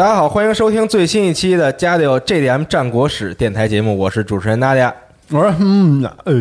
大家好，欢迎收听最新一期的《家里有 JDM 战国史》电台节目，我是主持人大家。我说嗯，哎，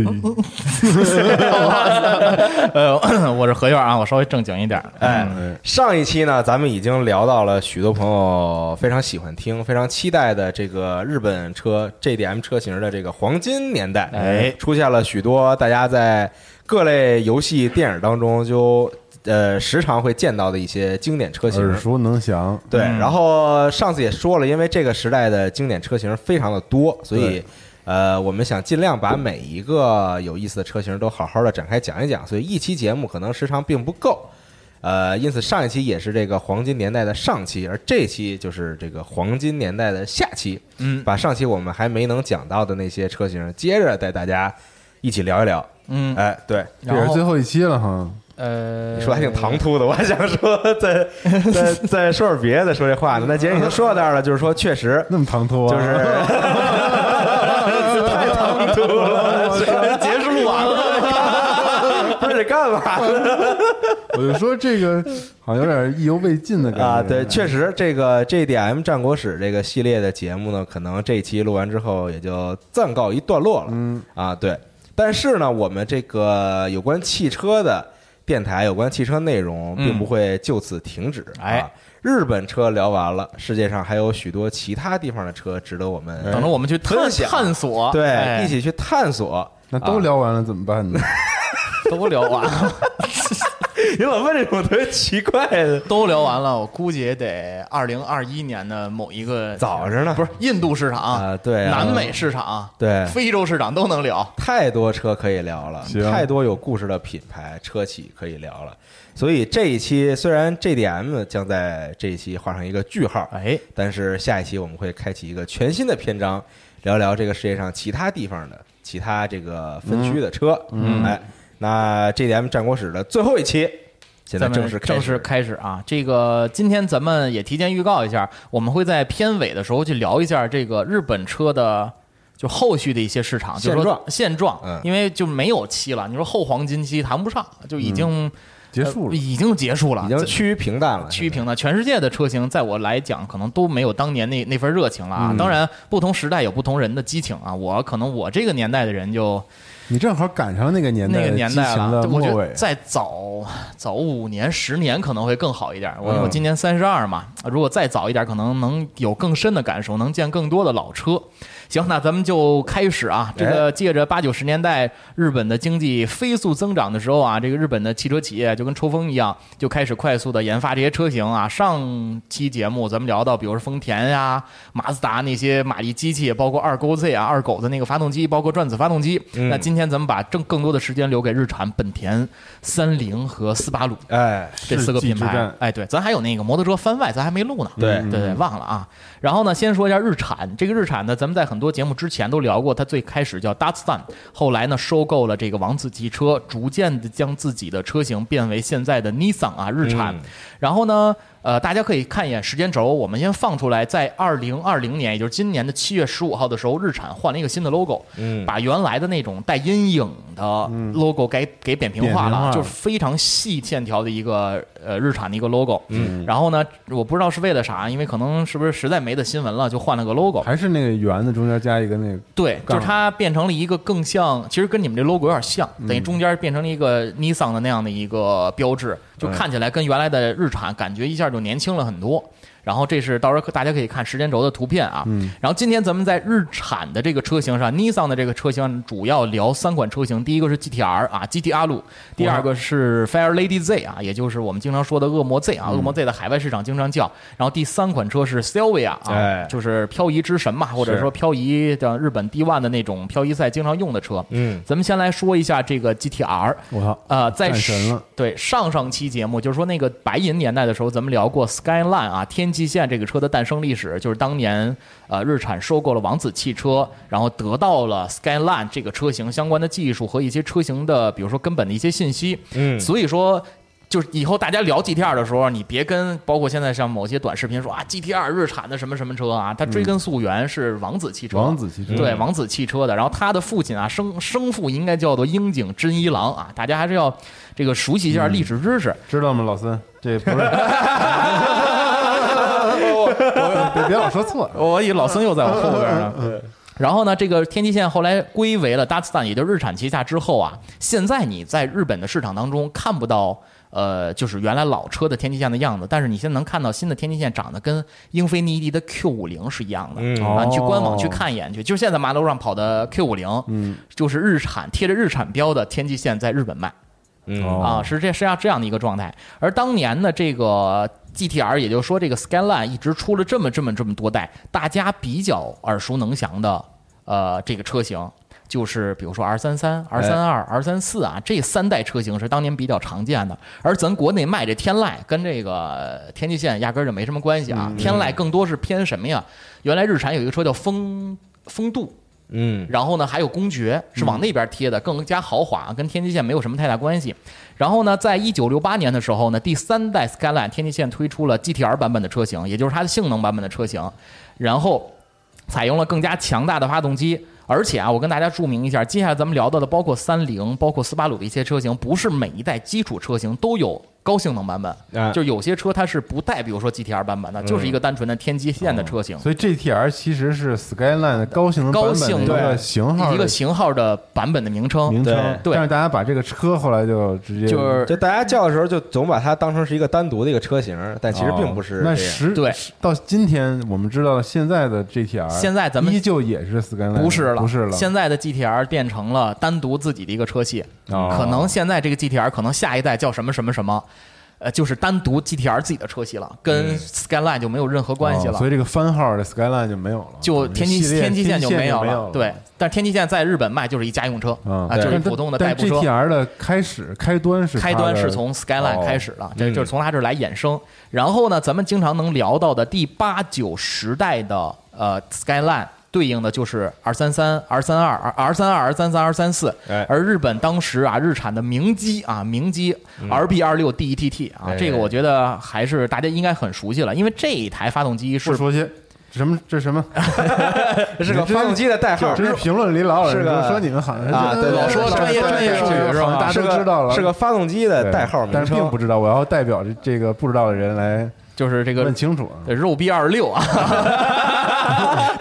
呃，我是何院啊，我稍微正经一点。哎，上一期呢，咱们已经聊到了许多朋友非常喜欢听、非常期待的这个日本车 JDM 车型的这个黄金年代。哎出现了许多大家在各类游戏、电影当中就呃时常会见到的一些经典车型。耳熟能详。对，嗯然后上次也说了，因为这个时代的经典车型非常的多，所以对呃，我们想尽量把每一个有意思的车型都好好的展开讲一讲，所以一期节目可能时长并不够。呃，因此上一期也是这个黄金年代的上期，而这期就是这个黄金年代的下期。嗯把上期我们还没能讲到的那些车型，接着带大家一起聊一聊。嗯，哎，对，这也是最后一期了哈。呃，你说还挺唐突的，我还想说再 再再说点别的，说这话呢。那既然已经说到这儿了，就是说确实那么唐突啊？就是 太唐突了，结束完了。不是得干嘛呢？我就说这个好像有点意犹未尽的感觉啊，对，确实这个 JDM 战国史这个系列的节目呢，可能这一期录完之后也就暂告一段落了。嗯啊，对。但是呢，我们这个有关汽车的电台，有关汽车内容，并不会就此停止。哎。啊，日本车聊完了，世界上还有许多其他地方的车值得我们等着我们去探索，对哎。一起去探索。那都聊完了怎么办呢？都聊完了，你老问这种特别奇怪的，都聊完了。我估计也得二零二一年的某一个早着呢，不是印度市场啊对啊南美市场，对非洲市场都能聊。太多车可以聊了，太多有故事的品牌车企可以聊了。所以这一期虽然 JDM 将在这一期画上一个句号，哎，但是下一期我们会开启一个全新的篇章，聊聊这个世界上其他地方的其他这个分区的车。嗯哎，那 GDM 战国史的最后一期，现在正式开始正式开始啊！这个今天咱们也提前预告一下，我们会在片尾的时候去聊一下这个日本车的。就后续的一些市场，就是说现状现状，嗯因为就没有期了。你说后黄金期谈不上，就已经、结束了。呃已经结束了，已经趋于平淡了，趋于平淡。全世界的车型，在我来讲，可能都没有当年那那份热情了啊。嗯当然，不同时代有不同人的激情啊。我可能我这个年代的人就你正好赶上那个年代那个年代了，我觉得，再早早五年、十年可能会更好一点。我嗯我今年三十二嘛，如果再早一点，可能能有更深的感受，能见更多的老车。行，那咱们就开始啊。这个借着八九十年代日本的经济飞速增长的时候啊，这个日本的汽车企业就跟抽风一样，就开始快速的研发这些车型啊。上期节目咱们聊到，比如说丰田呀、马自达那些马力机器，包括二勾 Z 啊、二狗的那个发动机，包括转子发动机。嗯那今天咱们把正更多的时间留给日产、本田、三菱和斯巴鲁哎，这四个品牌。哎，对，咱还有那个摩托车番外，咱还没录呢。对嗯对对，忘了啊。然后呢，先说一下日产。这个日产呢，咱们在很多节目之前都聊过，它最开始叫 Datsun，后来呢收购了这个王子汽车，逐渐的将自己的车型变为现在的 Nissan 啊，日产。嗯然后呢，呃，大家可以看一眼时间轴，我们先放出来，在二零二零年，也就是今年的七月十五号的时候，日产换了一个新的 logo，嗯把原来的那种带阴影的 logo 给给扁平化了，化了就是非常细线条的一个呃日产的一个 logo。嗯，然后呢，我不知道是为了啥，因为可能是不是实在没的新闻了，就换了个 logo。还是那个圆的中间加一个那个对，就是它变成了一个更像，其实跟你们这 logo 有点像，等于中间变成了一个 Nissan 的那样的一个标志，就看起来跟原来的日产感觉一下就年轻了很多。然后这是到时候大家可以看时间轴的图片啊。嗯然后今天咱们在日产的这个车型上，Nissan 的这个车型上主要聊三款车型，第一个是 GTR 啊，GT 阿鲁，第二个是 Fire Lady Z 啊，也就是我们经常说的恶魔 Z 啊，恶魔 Z 的海外市场经常叫。然后第三款车是 Sylvia 啊，哎就是漂移之神嘛，或者说漂移的日本 D1 的那种漂移赛经常用的车。嗯，咱们先来说一下这个 GTR。我操，呃，在对上上期节目，就是说那个白银年代的时候，咱们聊过 Skyline 啊，天际线这个车的诞生历史，就是当年呃日产收购了王子汽车，然后得到了 Skyline 这个车型相关的技术和一些车型的，比如说根本的一些信息。嗯所以说。就是以后大家聊 GTR 的时候，你别跟包括现在像某些短视频说啊，GTR 日产的什么什么车啊，它追根溯源是王子汽车，王子汽车对王子汽车的。然后他的父亲啊，生生父应该叫做樱井真一郎啊，大家还是要这个熟悉一下历史知识。知道吗，老孙？这不是，别别老说错。我以为老孙又在我后边呢。然后呢，这个天际线后来归为了 Datsun，也就是日产旗下之后啊，现在你在日本的市场当中看不到。呃，就是原来老车的天际线的样子，但是你现在能看到新的天际线长得跟英菲尼迪的 Q 五零是一样的、嗯啊！你去官网哦去看一眼去，就是现在马路上跑的 Q 五零，嗯，就是日产贴着日产标的天际线在日本卖。嗯哦啊，是这是要这样的一个状态。而当年呢，这个 GTR，也就是说这个 Skyline 一直出了这么这么这么多代，大家比较耳熟能详的呃这个车型。就是比如说 R 三三、R 三二、R 三四啊，这三代车型是当年比较常见的。而咱国内卖这天籁跟这个天际线压根儿就没什么关系啊，天籁更多是偏什么呀？原来日产有一个车叫风风度，嗯然后呢，还有公爵是往那边贴的，更加豪华，跟天际线没有什么太大关系。然后呢，在一九六八年的时候呢，第三代 Skyline 天际线推出了 GTR 版本的车型，也就是它的性能版本的车型，然后采用了更加强大的发动机。而且啊，我跟大家注明一下，接下来咱们聊到的包括三菱、包括斯巴鲁的一些车型，不是每一代基础车型都有高性能版本，啊就有些车它是不带，比如说 GTR 版本的，就是一个单纯的天际线的车型。所以 GTR 其实是 Skyline 的高性能版高性能个型号的一个型号的版本的名称，名称，对。但是大家把这个车后来就直接就是就大家叫的时候，就总把它当成是一个单独的一个车型，但其实并不是哦那这样。实对。到今天我们知道现在的 GTR，现在咱们依旧也是 Skyline，不是了，不是了，现在的 GTR 变成了单独自己的一个车系，哦。可能现在这个 GTR 可能下一代叫什么什么什么。呃，就是单独 GTR 自己的车系了，跟 Skyline 就没有任何关系了。哦所以这个番号的 Skyline 就没有了，就天际天际线就没没有了，了，对。但天际线在日本卖就是一家用车嗯，啊，就是普通的代步车。GTR 的开始开端是开端是从 Skyline 哦开始的，这嗯就是从它这儿来衍生。然后呢，咱们经常能聊到的第八九十代的呃 Skyline。对应的就是 R 三三、R 三二、R R 三二、R 三三、R 三四。哎，而日本当时啊，日产的明基啊，明基 RB 二六 DETT 啊哎，这个我觉得还是大家应该很熟悉了，因为这一台发动机是不说些什么？这什么，这 是个发动机的代号，这是评论里老有是说你们好像是啊对对老说对专业专业术语是吧？好像大家都知道了，是个发动机的代号名但是并不知道，我要代表这这个不知道的人来就是这个问清楚肉逼二十六啊，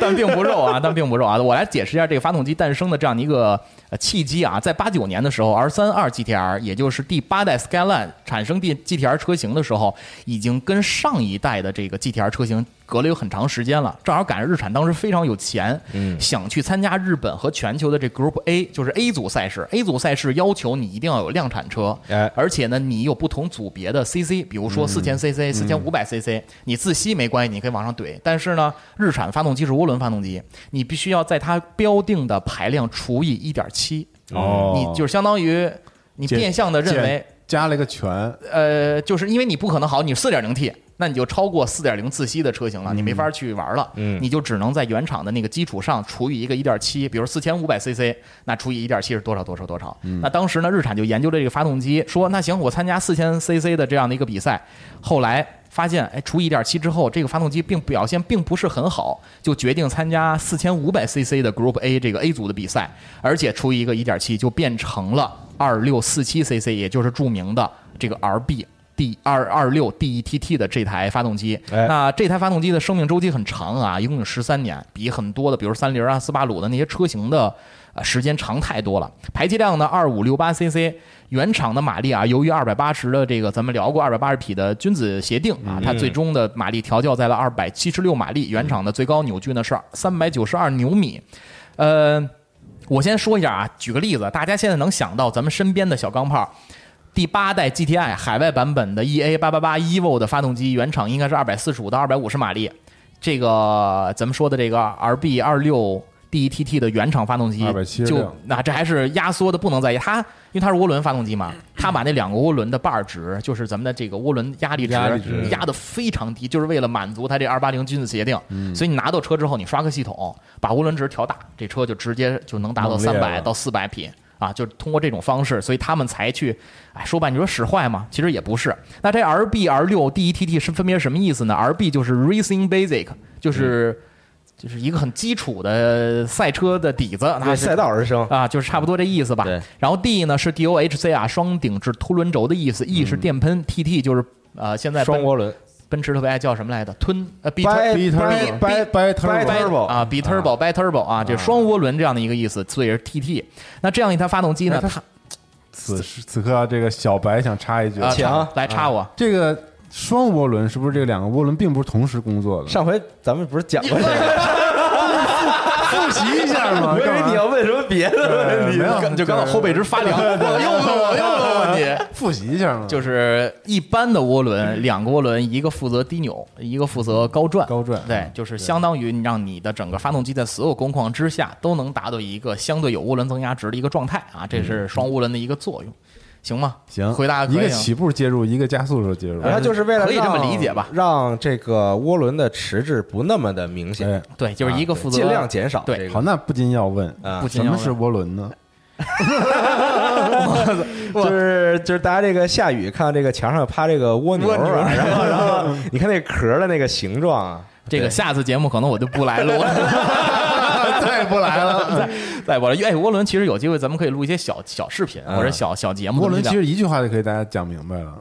但并不肉啊，但并不肉啊。我来解释一下这个发动机诞生的这样的一个呃契机啊，在八九年的时候，R 三二 GTR，也就是第八代 Skyline 产生第 GTR 车型的时候，已经跟上一代的这个 GTR 车型隔了有很长时间了。正好赶上日产当时非常有钱，嗯想去参加日本和全球的这 Group A，就是 A 组赛事。A 组赛事要求你一定要有量产车，哎而且呢，你有不同组别的 CC，比如说四千 CC、四千五百 CC，你自吸没关系，你可以往上怼。但是呢，日产发动机是涡轮发动机，你必须要在它标定的排量除以一点七，哦你就是相当于你变相的认为，加了一个全，呃，就是因为你不可能好，你四点零 T，那你就超过四点零自吸的车型了，你没法去玩了，嗯。你就只能在原厂的那个基础上除以一个一点七，比如四千五百 CC，那除以一点七是多少多少多少？那当时呢，日产就研究了这个发动机，说那行，我参加四千 CC 的这样的一个比赛，后来发现哎除一点七之后，这个发动机并表现并不是很好，就决定参加四千五百 CC 的 Group A 这个 A 组的比赛，而且除一个一点七就变成了二六四七 CC，也就是著名的这个 RB。D 二二六 DETT 的这台发动机，哎那这台发动机的生命周期很长啊，一共有十三年，比很多的，比如三菱啊、斯巴鲁的那些车型的呃时间长太多了。排气量呢，二五六八 CC，原厂的马力啊，由于二百八十的这个咱们聊过二百八十匹的君子协定啊，它最终的马力调教在了二百七十六马力，原厂的最高扭矩呢是三百九十二牛米，呃。我先说一下啊，举个例子，大家现在能想到咱们身边的小钢炮，第八代 GTI 海外版本的 EA 八八八 EVO 的发动机，原厂应该是二百四十五到二百五十马力。这个咱们说的这个 RB 二六 DETT 的原厂发动机，就那这还是压缩的不能再压，它因为它是涡轮发动机嘛，它把那两个涡轮的把儿值，就是咱们的这个涡轮压力值压力值压的非常低，就是为了满足它这二八零君子协定。所以你拿到车之后，你刷个系统，把涡轮值调大，这车就直接就能达到三百到四百匹。啊，就通过这种方式，所以他们才去，哎，说白，你说使坏吗？其实也不是。那这 RB、R 六 DETT 是分别是什么意思呢？RB 就是 Racing Basic，就是、就是一个很基础的赛车的底子，为它是赛道而生。啊，就是差不多这意思吧。然后 D 呢是 DOHC 啊，双顶置凸轮轴的意思；E 是电喷，TT 就是呃现在双涡轮奔驰特别爱叫什么来着？吞呃 B 掰 B 掰 turbo 掰掰掰 turbo 啊，B turbo、掰 turbo 啊，这双涡轮这样的一个意思，所以是 TT。那这样一台发动机呢，哎它它此时此刻啊，这个小白想插一句，啊请来插我。这个双涡轮是不是这两个涡轮并不是同时工作的？上回咱们不是讲过这个？复习一下嘛，我以为你要问什么别的问题。就刚好后背直发凉，我又问我又问问你。复习一下嘛，就是一般的涡轮，两个涡轮，一个负责低扭，一个负责高转。高转对，就是相当于让你的整个发动机在所有工况之下都能达到一个相对有涡轮增压值的一个状态啊，这是双涡轮的一个作用，行吗？行，回答一个起步介入，一个加速的时候介入，然后就是为了可以这么理解吧。让这个涡轮的迟滞不那么的明显。哎，，对，就是一个负责尽量减少对。好，那不禁要问，啊。不，仅要什么是涡轮呢？就是就是大家这个下雨看到这个墙上趴这个蜗牛啊，然后然后你看那壳的那个形状啊，这个下次节目可能我就不来录了，再也不来了。再再不来。哎，涡轮其实有机会咱们可以录一些小小视频嗯或者小小节目。涡轮其实一句话就可以大家讲明白了，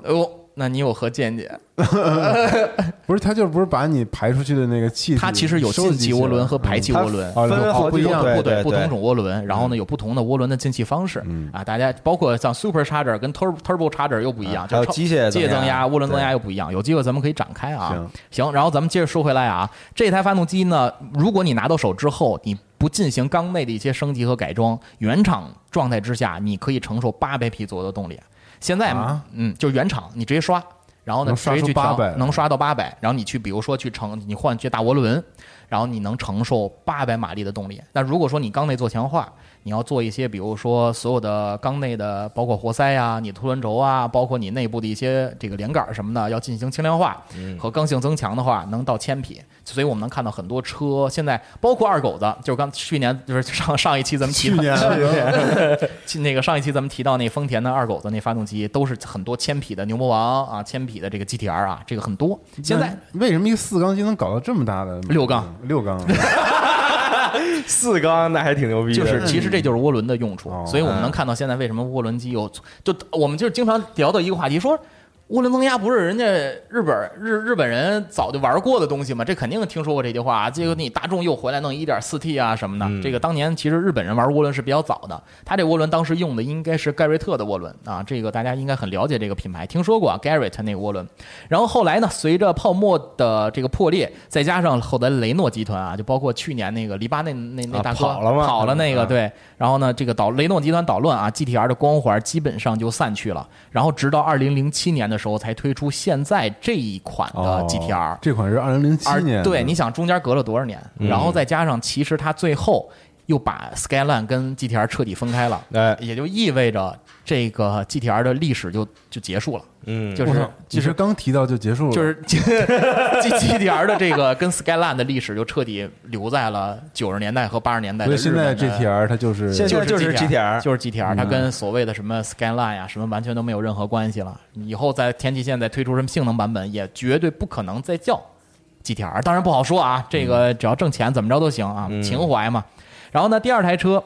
那你有何见解？不是它就不是把你排出去的那个气体，它其实有进气涡轮和排气涡轮。哦分好几种不一样对对不同种涡轮，然后呢有不同的涡轮的进气方式嗯啊，大家包括像 super charger 跟 turbo turbo charger 又不一样，啊还有就是机械机械增压、涡轮增压又不一样，有机会咱们可以展开啊。行行，然后咱们接着说回来啊，这台发动机呢，如果你拿到手之后，你不进行缸内的一些升级和改装，原厂状态之下，你可以承受八百匹左右的动力。现在，啊嗯，就原厂你直接刷，然后呢直接去调能刷到八百，然后你去比如说去承你换去大涡轮，然后你能承受八百马力的动力。那如果说你缸内做强化，你要做一些，比如说所有的缸内的，包括活塞啊、你凸轮轴啊，包括你内部的一些这个连杆儿什么的，要进行轻量化和刚性增强的话，能到千匹。所以我们能看到很多车，现在包括二狗子，就是刚去年就是上上一期咱们提到去年 去那个上一期咱们提到那丰田的二狗子那发动机，都是很多千匹的牛魔王啊，千匹的这个 GTR 啊，这个很多。现在为什么一个四缸机能搞到这么大的六缸？六缸，四缸那还挺牛逼的，就是其实这就是涡轮的用处哦，所以我们能看到现在为什么涡轮机有就我们就是经常聊到一个话题说。涡轮增压不是人家日本日日本人早就玩过的东西吗？这肯定听说过这句话。结果你大众又回来弄一点四 T 啊什么的，嗯这个当年其实日本人玩涡轮是比较早的。他这涡轮当时用的应该是盖瑞特的涡轮啊，这个大家应该很了解这个品牌，听说过啊 Garrett 那个涡轮。然后后来呢，随着泡沫的这个破裂，再加上后来雷诺集团啊，就包括去年那个黎巴嫩那那啊大哥跑了吗跑了那个啊对，然后呢，这个捣雷诺集团捣乱啊，GTR 的光环基本上就散去了。然后直到二零零七年的时候，才推出现在这一款的哦 GTR。这款是二零零七年，对，你想中间隔了多少年？然后再加上，其实它最后又把 Skyline 跟 GTR 彻底分开了，哎，也就意味着这个 GTR 的历史就就结束了，嗯，就是我操你就是刚提到就结束了，就是 G G T R 的这个跟 Skyline 的历史就彻底留在了九十年代和八十年代的所以。现在 GTR 它就是现在就是 GTR 就是 GTR，它嗯跟所谓的什么 Skyline 啊，什么完全都没有任何关系了。以后在天际线再推出什么性能版本，也绝对不可能再叫 GTR。当然不好说啊，这个只要挣钱怎么着都行啊，嗯情怀嘛。然后呢，第二台车，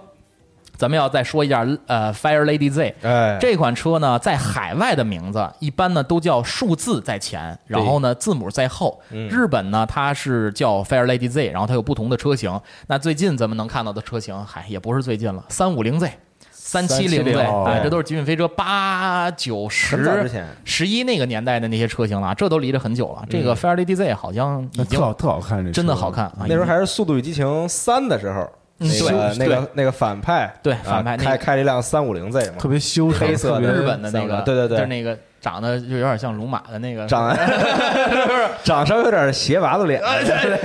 咱们要再说一下，呃，Fire Lady Z。哎，这款车呢，在海外的名字一般呢都叫数字在前，然后呢字母在后。嗯日本呢它是叫 Fire Lady Z，然后它有不同的车型。那最近咱们能看到的车型，嗨，也不是最近了，三五零 Z。三七零 Z，370 哎，对这都是极品飞车八九十、十一那个年代的那些车型了，这都离着很久了。这个 Fire Lady Z 好像已经那特好看，真的好看啊！那时候还是《速度与激情三》的时候，嗯那个那个那个反派，对啊反派那个开开了一辆三五零 Z 嘛，特别修长，黑色的特别日本的那个，对对对。就是那个长得就有点像龙马的那个，长得 长稍微有点斜娃子脸，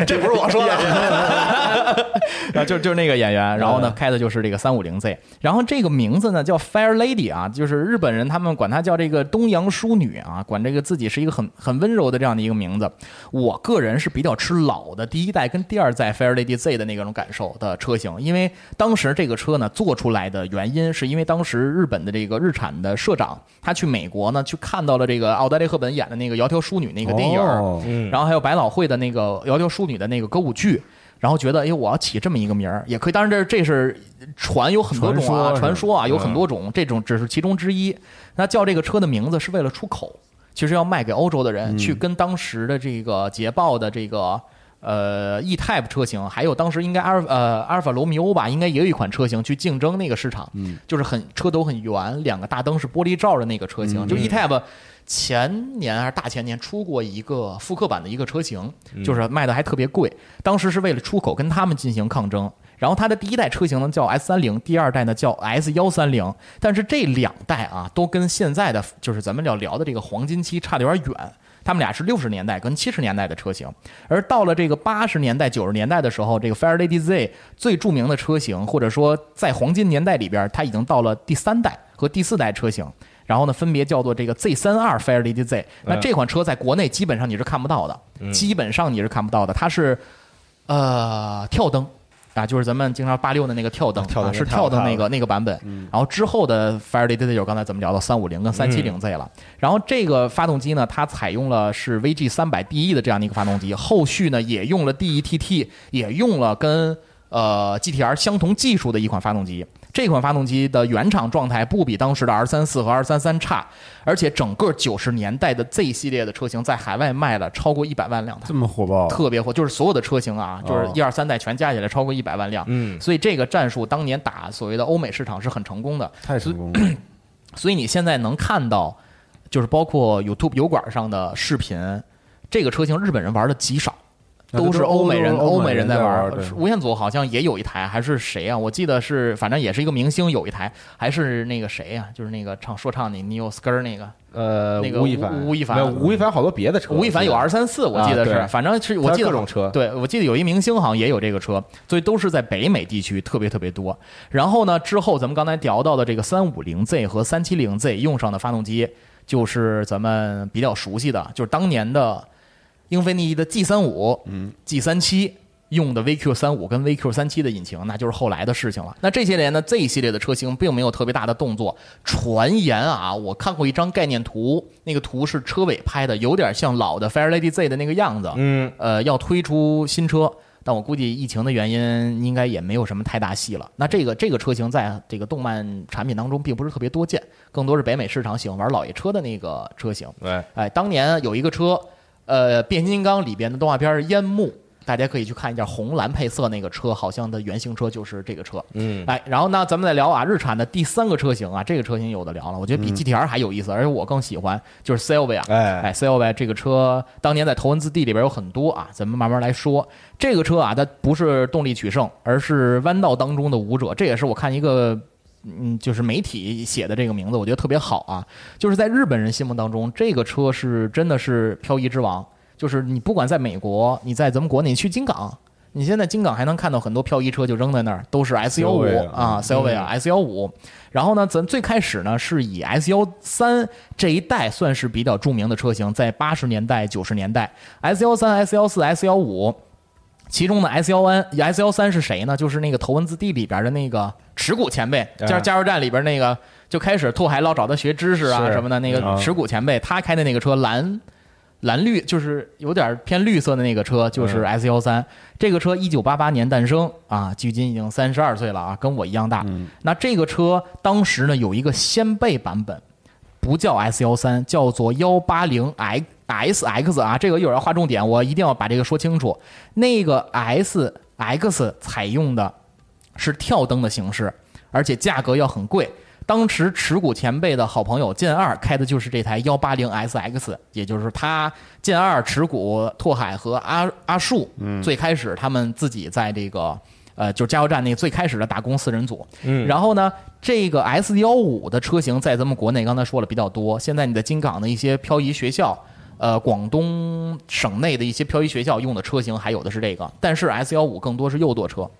这不是我说的 然后就就是那个演员，然后呢嗯。开的就是这个三五零 Z，然后这个名字呢叫 Fire Lady 啊，就是日本人他们管她叫这个东洋淑女啊，管这个自己是一个很很温柔的这样的一个名字。我个人是比较吃老的第一代跟第二代 Fire Lady Z 的那种感受的车型，因为当时这个车呢做出来的原因是因为当时日本的这个日产的社长他去美国呢去看到了这个奥黛丽赫本演的那个窈窕淑女那个电影儿。哦嗯，然后还有百老汇的那个《窈窕淑女》的那个歌舞剧，然后觉得，哎，我要起这么一个名儿也可以。当然这这是传有很多种啊，传说传说啊嗯有很多种，这种只是其中之一。那叫这个车的名字是为了出口，其实要卖给欧洲的人，嗯去跟当时的这个捷豹的这个。呃，E Type 车型，还有当时应该阿尔呃阿尔法罗密欧吧，应该也有一款车型去竞争那个市场，嗯就是很车头很圆，两个大灯是玻璃罩的那个车型，嗯就 E Type 前年还是大前年出过一个复刻版的一个车型，就是卖的还特别贵，当时是为了出口跟他们进行抗争。然后它的第一代车型呢叫 S 三零，第二代呢叫 S 幺三零，但是这两代啊都跟现在的就是咱们要聊的这个黄金期差的有点远。他们俩是六十年代跟七十年代的车型，而到了这个八十年代、九十年代的时候，这个 Fire Lady Z 最著名的车型，或者说在黄金年代里边，它已经到了第三代和第四代车型。然后呢，分别叫做这个 Z 三二 Fire Lady Z。那这款车在国内基本上你是看不到的，基本上你是看不到的。它是呃跳灯啊，就是咱们经常八六的那个跳灯，跳灯啊是跳灯那个那个版本。然后之后的 Fire Lady Z 就刚才咱们聊到三五零跟三七零 Z 了。然后这个发动机呢，它采用了是 VG 三百 DE 的这样的一个发动机，后续呢也用了 DETT，也用了跟呃 GTR 相同技术的一款发动机。这款发动机的原厂状态不比当时的 R 三四和 R 三三差，而且整个九十年代的 Z 系列的车型在海外卖了超过一百万辆台这。么火爆，特别火，就是所有的车型啊，就是哦一二三代全加起来超过一百万辆。嗯，所以这个战术当年打所谓的欧美市场是很成功的。太成功了。所以 你现在能看到，就是包括 YouTube 油管上的视频，这个车型日本人玩的极少。都是欧美人，欧美人在在玩。吴彦祖好像也有一台，还是谁啊？我记得是，反正也是一个明星有一台，还是那个谁呀、就是那个唱说唱的 Neo Skr 那个呃，那个吴亦凡，吴亦凡。吴亦凡好多别的车，吴亦凡有二三四，我记得是，啊反正是我记得各种车。对我记得有一明星好像也有这个车，所以都是在北美地区特别特别多。然后呢，之后咱们刚才聊到的这个三五零 Z 和三七零 Z 用上的发动机，就是咱们比较熟悉的，就是当年的英菲尼迪的 G 三五、嗯，G 三七。用的 VQ 三五跟 VQ 三七的引擎，那就是后来的事情了。那这些年呢，Z 系列的车型并没有特别大的动作。传言啊，我看过一张概念图，那个图是车尾拍的，有点像老的 Fire Lady Z 的那个样子。嗯，呃，要推出新车，但我估计疫情的原因，应该也没有什么太大戏了。那这个这个车型在这个动漫产品当中并不是特别多见，更多是北美市场喜欢玩老爷车的那个车型。对，哎，当年有一个车，呃，变形金刚里边的动画片儿《烟幕》，大家可以去看一下红蓝配色那个车，好像的原型车就是这个车。嗯，哎，然后呢，咱们再聊啊，日产的第三个车型啊，这个车型有的聊了，我觉得比 GTR 还有意思，而且我更喜欢就是 Silvia。哎哎，Silvia 这个车当年在头文字 D 里边有很多啊，咱们慢慢来说。这个车啊，它不是动力取胜，而是弯道当中的舞者。这也是我看一个。嗯，就是媒体写的这个名字，我觉得特别好啊。就是在日本人心目当中，这个车是真的是漂移之王。就是你不管在美国，你在咱们国内，你去金港，你现在京港还能看到很多漂移车就扔在那儿，都是 S 幺五啊 S 幺五。然后呢，咱最开始呢是以 S 幺三这一代算是比较著名的车型，在八十年代、九十年代，S 幺三、S 幺四、S 幺五，其中的 S 幺 N、S 幺三是谁呢？就是那个《头文字 D》里边的那个持股前辈，哎加加油站里边那个就开始拓海老找他学知识啊什么的，那个持股前辈，他开的那个车蓝。蓝绿就是有点偏绿色的那个车，就是嗯 S 幺三。这个车一九八八年诞生啊，距今已经三十二岁了啊，跟我一样大。那这个车当时呢有一个掀背版本，不叫 S 幺三，叫做幺八零 X S X 啊，这个一会儿要划重点，我一定要把这个说清楚。那个 S X 采用的是跳灯的形式，而且价格要很贵。当时持股前辈的好朋友剑二开的就是这台幺八零 SX，也就是他剑二持股拓海和阿阿树，最开始他们自己在这个呃，就是加油站那最开始的打工四人组。嗯然后呢，这个 S 幺五的车型在咱们国内刚才说了比较多，现在你在金港的一些漂移学校。呃，广东省内的一些漂移学校用的车型还有的是这个，但是 S 幺五更多是右舵车，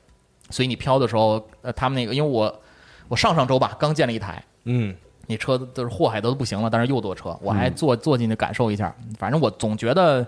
所以你漂的时候，呃，他们那个，因为我我上上周吧刚建了一台，嗯，那车都是祸害都不行了，但是右舵车，我还坐坐进去感受一下，反正我总觉得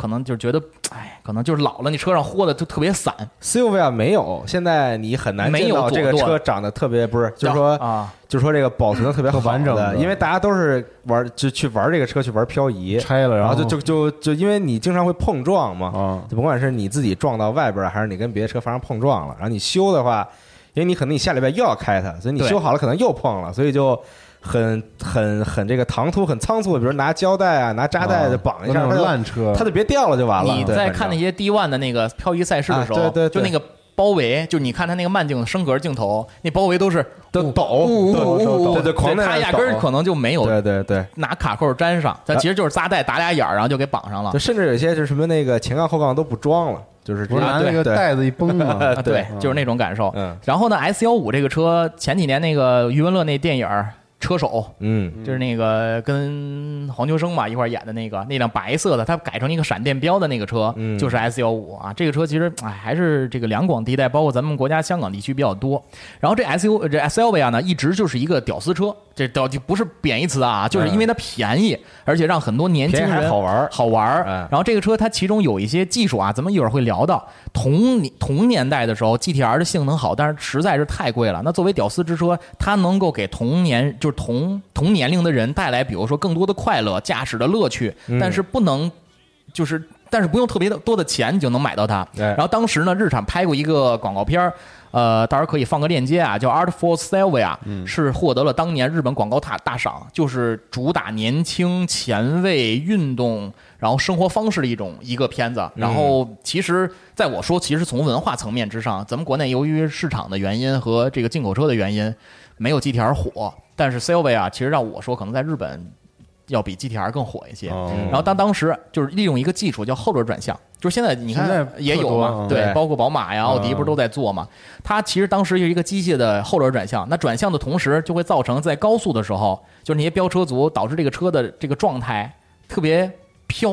可能就是觉得，哎，可能就是老了，你车上豁的就特别散，Silvia 没有，现在你很难没有见到这个车长得特别不是，就是说啊，就是说这个保存的特别好完整的。因为大家都是玩就去玩这个车去玩漂移，拆了，后然后。就就就就因为你经常会碰撞嘛，啊，就甭管是你自己撞到外边，还是你跟别的车发生碰撞了，然后你修的话，因为你可能你下礼拜又要开它，所以你修好了可能又碰了，所以就很很很这个唐突、很仓促，比如拿胶带啊、拿扎带就绑一下，烂车，它就别掉了就完了。你在看那些 D one 的那个漂移赛事的时候，啊对对对就那个包围，就你看他那个慢镜升格镜头，那包围都是都抖，呜对对对，狂在那它压根儿可能就没有对对对。拿卡扣粘上，它其实就是扎带打俩眼儿，然后就给绑上了就。甚至有些就是什么那个前杠后杠都不装了，就是拿直接对那个带子一绷 对对，就是那种感受。嗯然后呢，S 幺五这个车前几年那个余文乐那电影儿《车手》，嗯就是那个跟黄秋生嘛一块儿演的那个，那辆白色的，它改成一个闪电标的那个车，嗯就是 S 幺五啊。这个车其实哎还是这个两广地带，包括咱们国家香港地区比较多。然后这 S U 这 S L V 啊呢，一直就是一个屌丝车，这屌就不是贬义词啊，就是因为它便宜，而且让很多年轻人好玩儿好玩儿。哎然后这个车它其中有一些技术啊，咱们一会儿会聊到。同年同年代的时候，GTR 的性能好，但是实在是太贵了。那作为屌丝之车，它能够给同年就是同同年龄的人带来，比如说更多的快乐、驾驶的乐趣，但是不能就是。但是不用特别的多的钱，你就能买到它。哎然后当时呢，日产拍过一个广告片儿，呃，到时候可以放个链接啊，叫《Art for Sylvia》，是获得了当年日本广告大大赏，就是主打年轻、前卫、运动，然后生活方式的一种一个片子。然后其实在我说，其实从文化层面之上，咱们国内由于市场的原因和这个进口车的原因，没有 GTR 火，但是 Sylvia 其实让我说，可能在日本要比 GTR 更火一些。哦然后当当时就是利用一个技术叫后轮转向，就是现在你看也有嘛对，包括宝马呀、奥迪嗯不是都在做嘛？它其实当时是一个机械的后轮转向，那转向的同时就会造成在高速的时候，就是那些飙车族导致这个车的这个状态特别飘，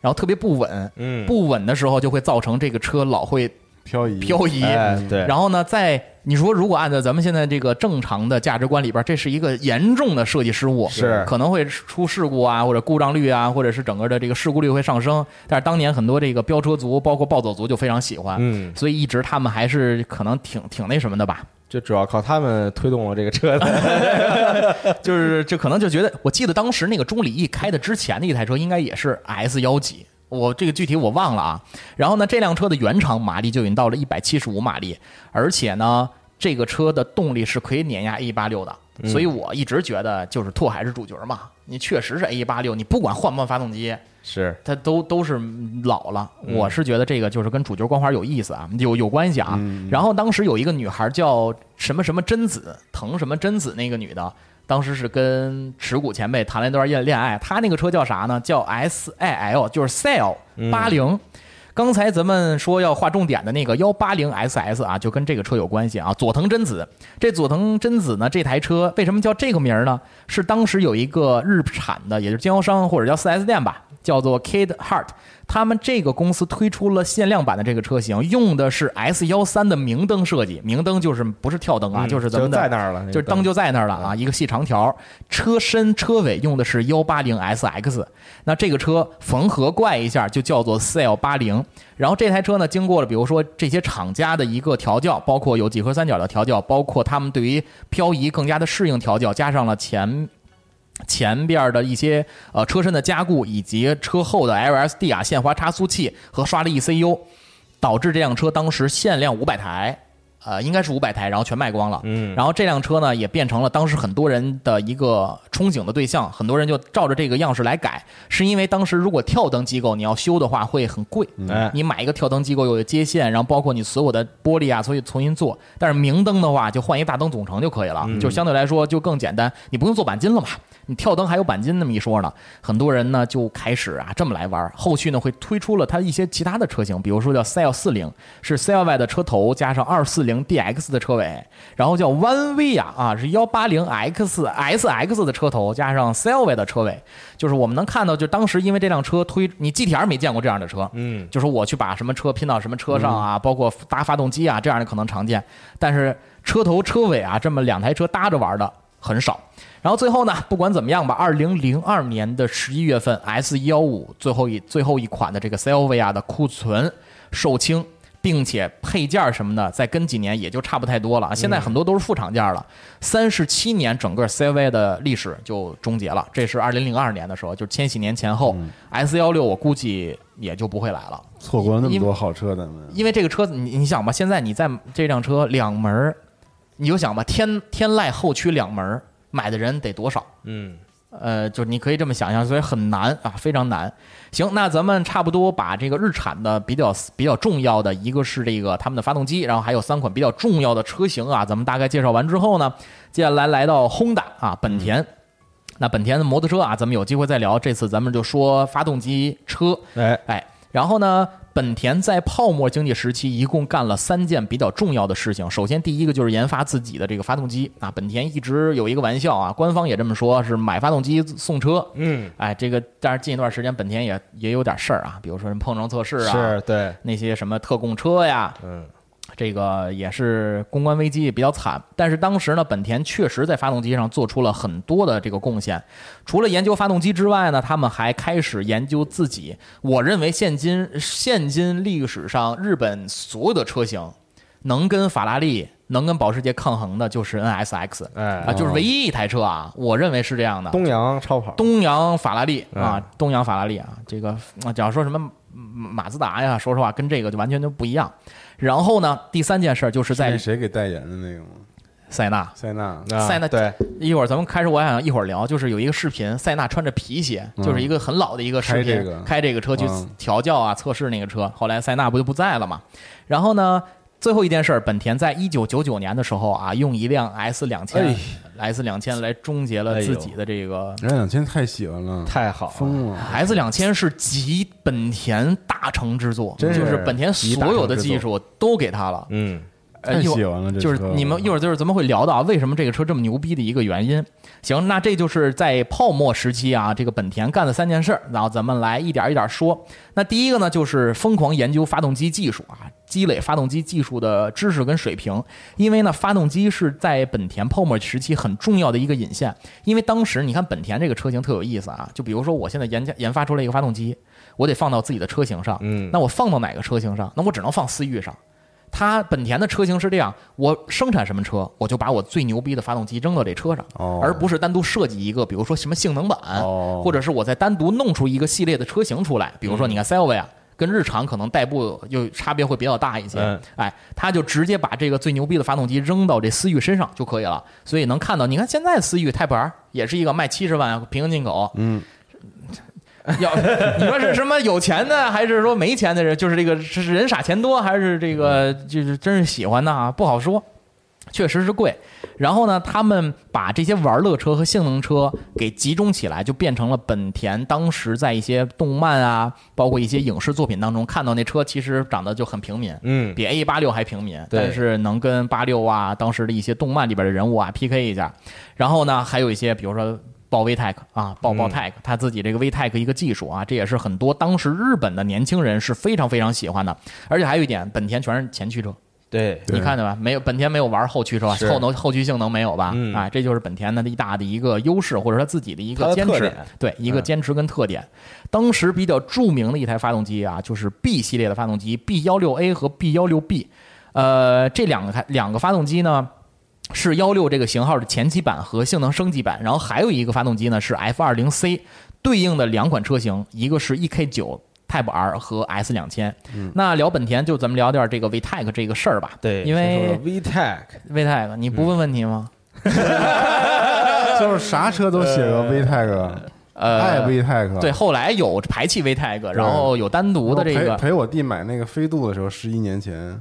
然后特别不稳，嗯，不稳的时候就会造成这个车老会漂移，漂移。哎对，然后呢，在你说如果按照咱们现在这个正常的价值观里边，这是一个严重的设计失误，是可能会出事故啊，或者故障率啊，或者是整个的这个事故率会上升。但是当年很多这个飙车族，包括暴走族就非常喜欢，嗯，所以一直他们还是可能挺挺那什么的吧，就主要靠他们推动了这个车的。就是就可能就觉得，我记得当时那个钟离义开的之前的一台车应该也是 S 幺几。我这个具体我忘了啊，然后呢，这辆车的原厂马力就已经到了一百七十五马力，而且呢，这个车的动力是可以碾压 A 八六的，所以我一直觉得就是拓海是主角嘛，你确实是 A 八六，你不管换不换发动机，是，它都都是老了。我是觉得这个就是跟主角光环有意思啊，有有关系啊。然后当时有一个女孩叫什么什么贞子，藤什么贞子那个女的。当时是跟持股前辈谈了一段恋恋爱，他那个车叫啥呢？叫 S I L，就是 Sail 八零。刚才咱们说要划重点的那个幺八零 SS 啊，就跟这个车有关系啊。佐藤真子，这佐藤真子呢，这台车为什么叫这个名儿呢？是当时有一个日产的，也就是经销商或者叫 4S 店吧，叫做 Kid Heart。他们这个公司推出了限量版的这个车型，用的是 S 幺三的明灯设计。明灯就是不是跳灯啊，嗯就是咱们的就在那儿了就是灯就在那儿了啊，一个细长条。车身车尾用的是幺八零 SX，那这个车缝合怪一下就叫做 Cell 八零。然后这台车呢，经过了比如说这些厂家的一个调教，包括有几何三角的调教，包括他们对于漂移更加的适应调教，加上了前。前边的一些呃车身的加固，以及车后的 LSD 啊限滑差速器和刷力 ECU，导致这辆车当时限量五百台，呃，应该是五百台，然后全卖光了。嗯然后这辆车呢，也变成了当时很多人的一个憧憬的对象，很多人就照着这个样式来改，是因为当时如果跳灯机构你要修的话会很贵，哎你买一个跳灯机构有接线，然后包括你所有的玻璃啊，所以重新做。但是明灯的话，就换一大灯总成就可以了，就相对来说就更简单，你不用做钣金了嘛。你跳灯还有钣金那么一说呢，很多人呢就开始啊这么来玩。后续呢会推出了它一些其他的车型，比如说叫 Cell 四零，是 Cell Y 的车头加上二四零 DX 的车尾，然后叫 One V 啊啊是幺八零 X SX 的车头加上 Cell Y 的车尾，就是我们能看到，就当时因为这辆车推，你 GTR 没见过这样的车，嗯，就是我去把什么车拼到什么车上啊，包括搭发动机啊，这样的可能常见，但是车头车尾啊，这么两台车搭着玩的很少。然后最后呢，不管怎么样吧，二零零二年的十一月份，S 幺五最后一最后一款的这个 Selvia 的库存售罄。并且配件什么的，再跟几年也就差不太多了。现在很多都是副厂件了。三十七年，整个 Selvia 的历史就终结了。这是二零零二年的时候，就是千禧年前后。S 幺六我估计也就不会来了。错过了那么多好车，咱们因为这个车子，你你想吧，现在你在这辆车两门儿，你就想吧，天天籁后驱两门儿，买的人得多少？嗯，呃，就是你可以这么想象，所以很难啊，非常难。行，那咱们差不多把这个日产的比较比较重要的一个是这个他们的发动机，然后还有三款比较重要的车型啊，咱们大概介绍完之后呢，接下来来到 Honda 啊，本田。那本田的摩托车啊，咱们有机会再聊。这次咱们就说发动机车，哎，哎，然后呢，本田在泡沫经济时期一共干了三件比较重要的事情。首先，第一个就是研发自己的这个发动机啊。本田一直有一个玩笑啊，官方也这么说，是买发动机送车。嗯，哎，这个但是近一段时间本田也也有点事儿啊，比如说什么碰撞测试啊，是对，那些什么特供车呀，嗯，这个也是公关危机也比较惨。但是当时呢，本田确实在发动机上做出了很多的这个贡献。除了研究发动机之外呢，他们还开始研究自己。我认为现今现今历史上日本所有的车型能跟法拉利、能跟保时捷抗衡的，就是 NSX 哎啊，就是唯一一台车啊，我认为是这样的。东洋超跑，东洋法拉利啊嗯，东洋法拉利啊，这个啊，假如说什么嗯马自达呀，说实话跟这个就完全就不一样。然后呢，第三件事就是在那谁给代言的那个吗？塞纳，塞纳，啊塞纳对，一会儿咱们开始，我想一会儿聊，就是有一个视频，塞纳穿着皮鞋，就是一个很老的一个视频，开这个开这个车去嗯调教啊、测试那个车。后来塞纳不就不在了嘛？然后呢，最后一件事儿，本田在一九九九年的时候啊，用一辆 S 两千、哎 S 两千来终结了自己的这个。S 两千太喜欢了，太好了，疯了。S 两千是集本田大成之作，是就是本田所有的技术都给他了。嗯，太呃一会儿喜欢了，这就是你们一会儿就是咱们会聊到啊为什么这个车这么牛逼的一个原因。行，那这就是在泡沫时期啊，这个本田干的三件事儿，然后咱们来一点一点说。那第一个呢，就是疯狂研究发动机技术啊，积累发动机技术的知识跟水平。因为呢，发动机是在本田泡沫时期很重要的一个引线。因为当时你看本田这个车型特有意思啊，就比如说我现在研究研发出来一个发动机，我得放到自己的车型上，嗯那我放到哪个车型上？那我只能放思域上。它本田的车型是这样，我生产什么车，我就把我最牛逼的发动机扔到这车上，哦。而不是单独设计一个，比如说什么性能版，哦。或者是我再单独弄出一个系列的车型出来。比如说，你看 c e l v i 跟日常可能代步又差别会比较大一些，嗯。哎，他就直接把这个最牛逼的发动机扔到这思域身上就可以了。所以能看到，你看现在思域 Type R 也是一个卖七十万平行进口，嗯，要你说是什么有钱的，还是说没钱的人？就是这个是人傻钱多，还是这个就是真是喜欢的啊？不好说，确实是贵。然后呢，他们把这些玩乐车和性能车给集中起来，就变成了本田当时在一些动漫啊，包括一些影视作品当中看到那车，其实长得就很平民，嗯，比 A 八六还平民，但是能跟八六啊当时的一些动漫里边的人物啊 PK 一下。然后呢，还有一些比如说报 VTEC 啊，报报嗯 TEC，他自己这个 VTEC 一个技术啊，这也是很多当时日本的年轻人是非常非常喜欢的。而且还有一点，本田全是前驱车，对，你看见吧？没有本田没有玩后驱车，后能后驱性能没有吧？嗯啊，这就是本田的一大的一个优势，或者它自己的一个坚持对一个嗯坚持跟特点。当时比较著名的一台发动机啊，就是 B 系列的发动机 B 幺六 A 和 B 幺六 B，呃，这两个两个发动机呢。是幺六这个型号的前期版和性能升级版，然后还有一个发动机呢是 F 二零 C，对应的两款车型，一个是 EK 九 Type R 和 S 两千。那聊本田就咱们聊点这个 VTEC 这个事儿吧。对，因为 VTEC VTEC 你不问问题吗？就是啥车都写个 VTEC，爱呃，VTEC。对，，后来有排气 VTEC，然后有单独的这个陪陪我弟买那个飞度的时候，十一年前，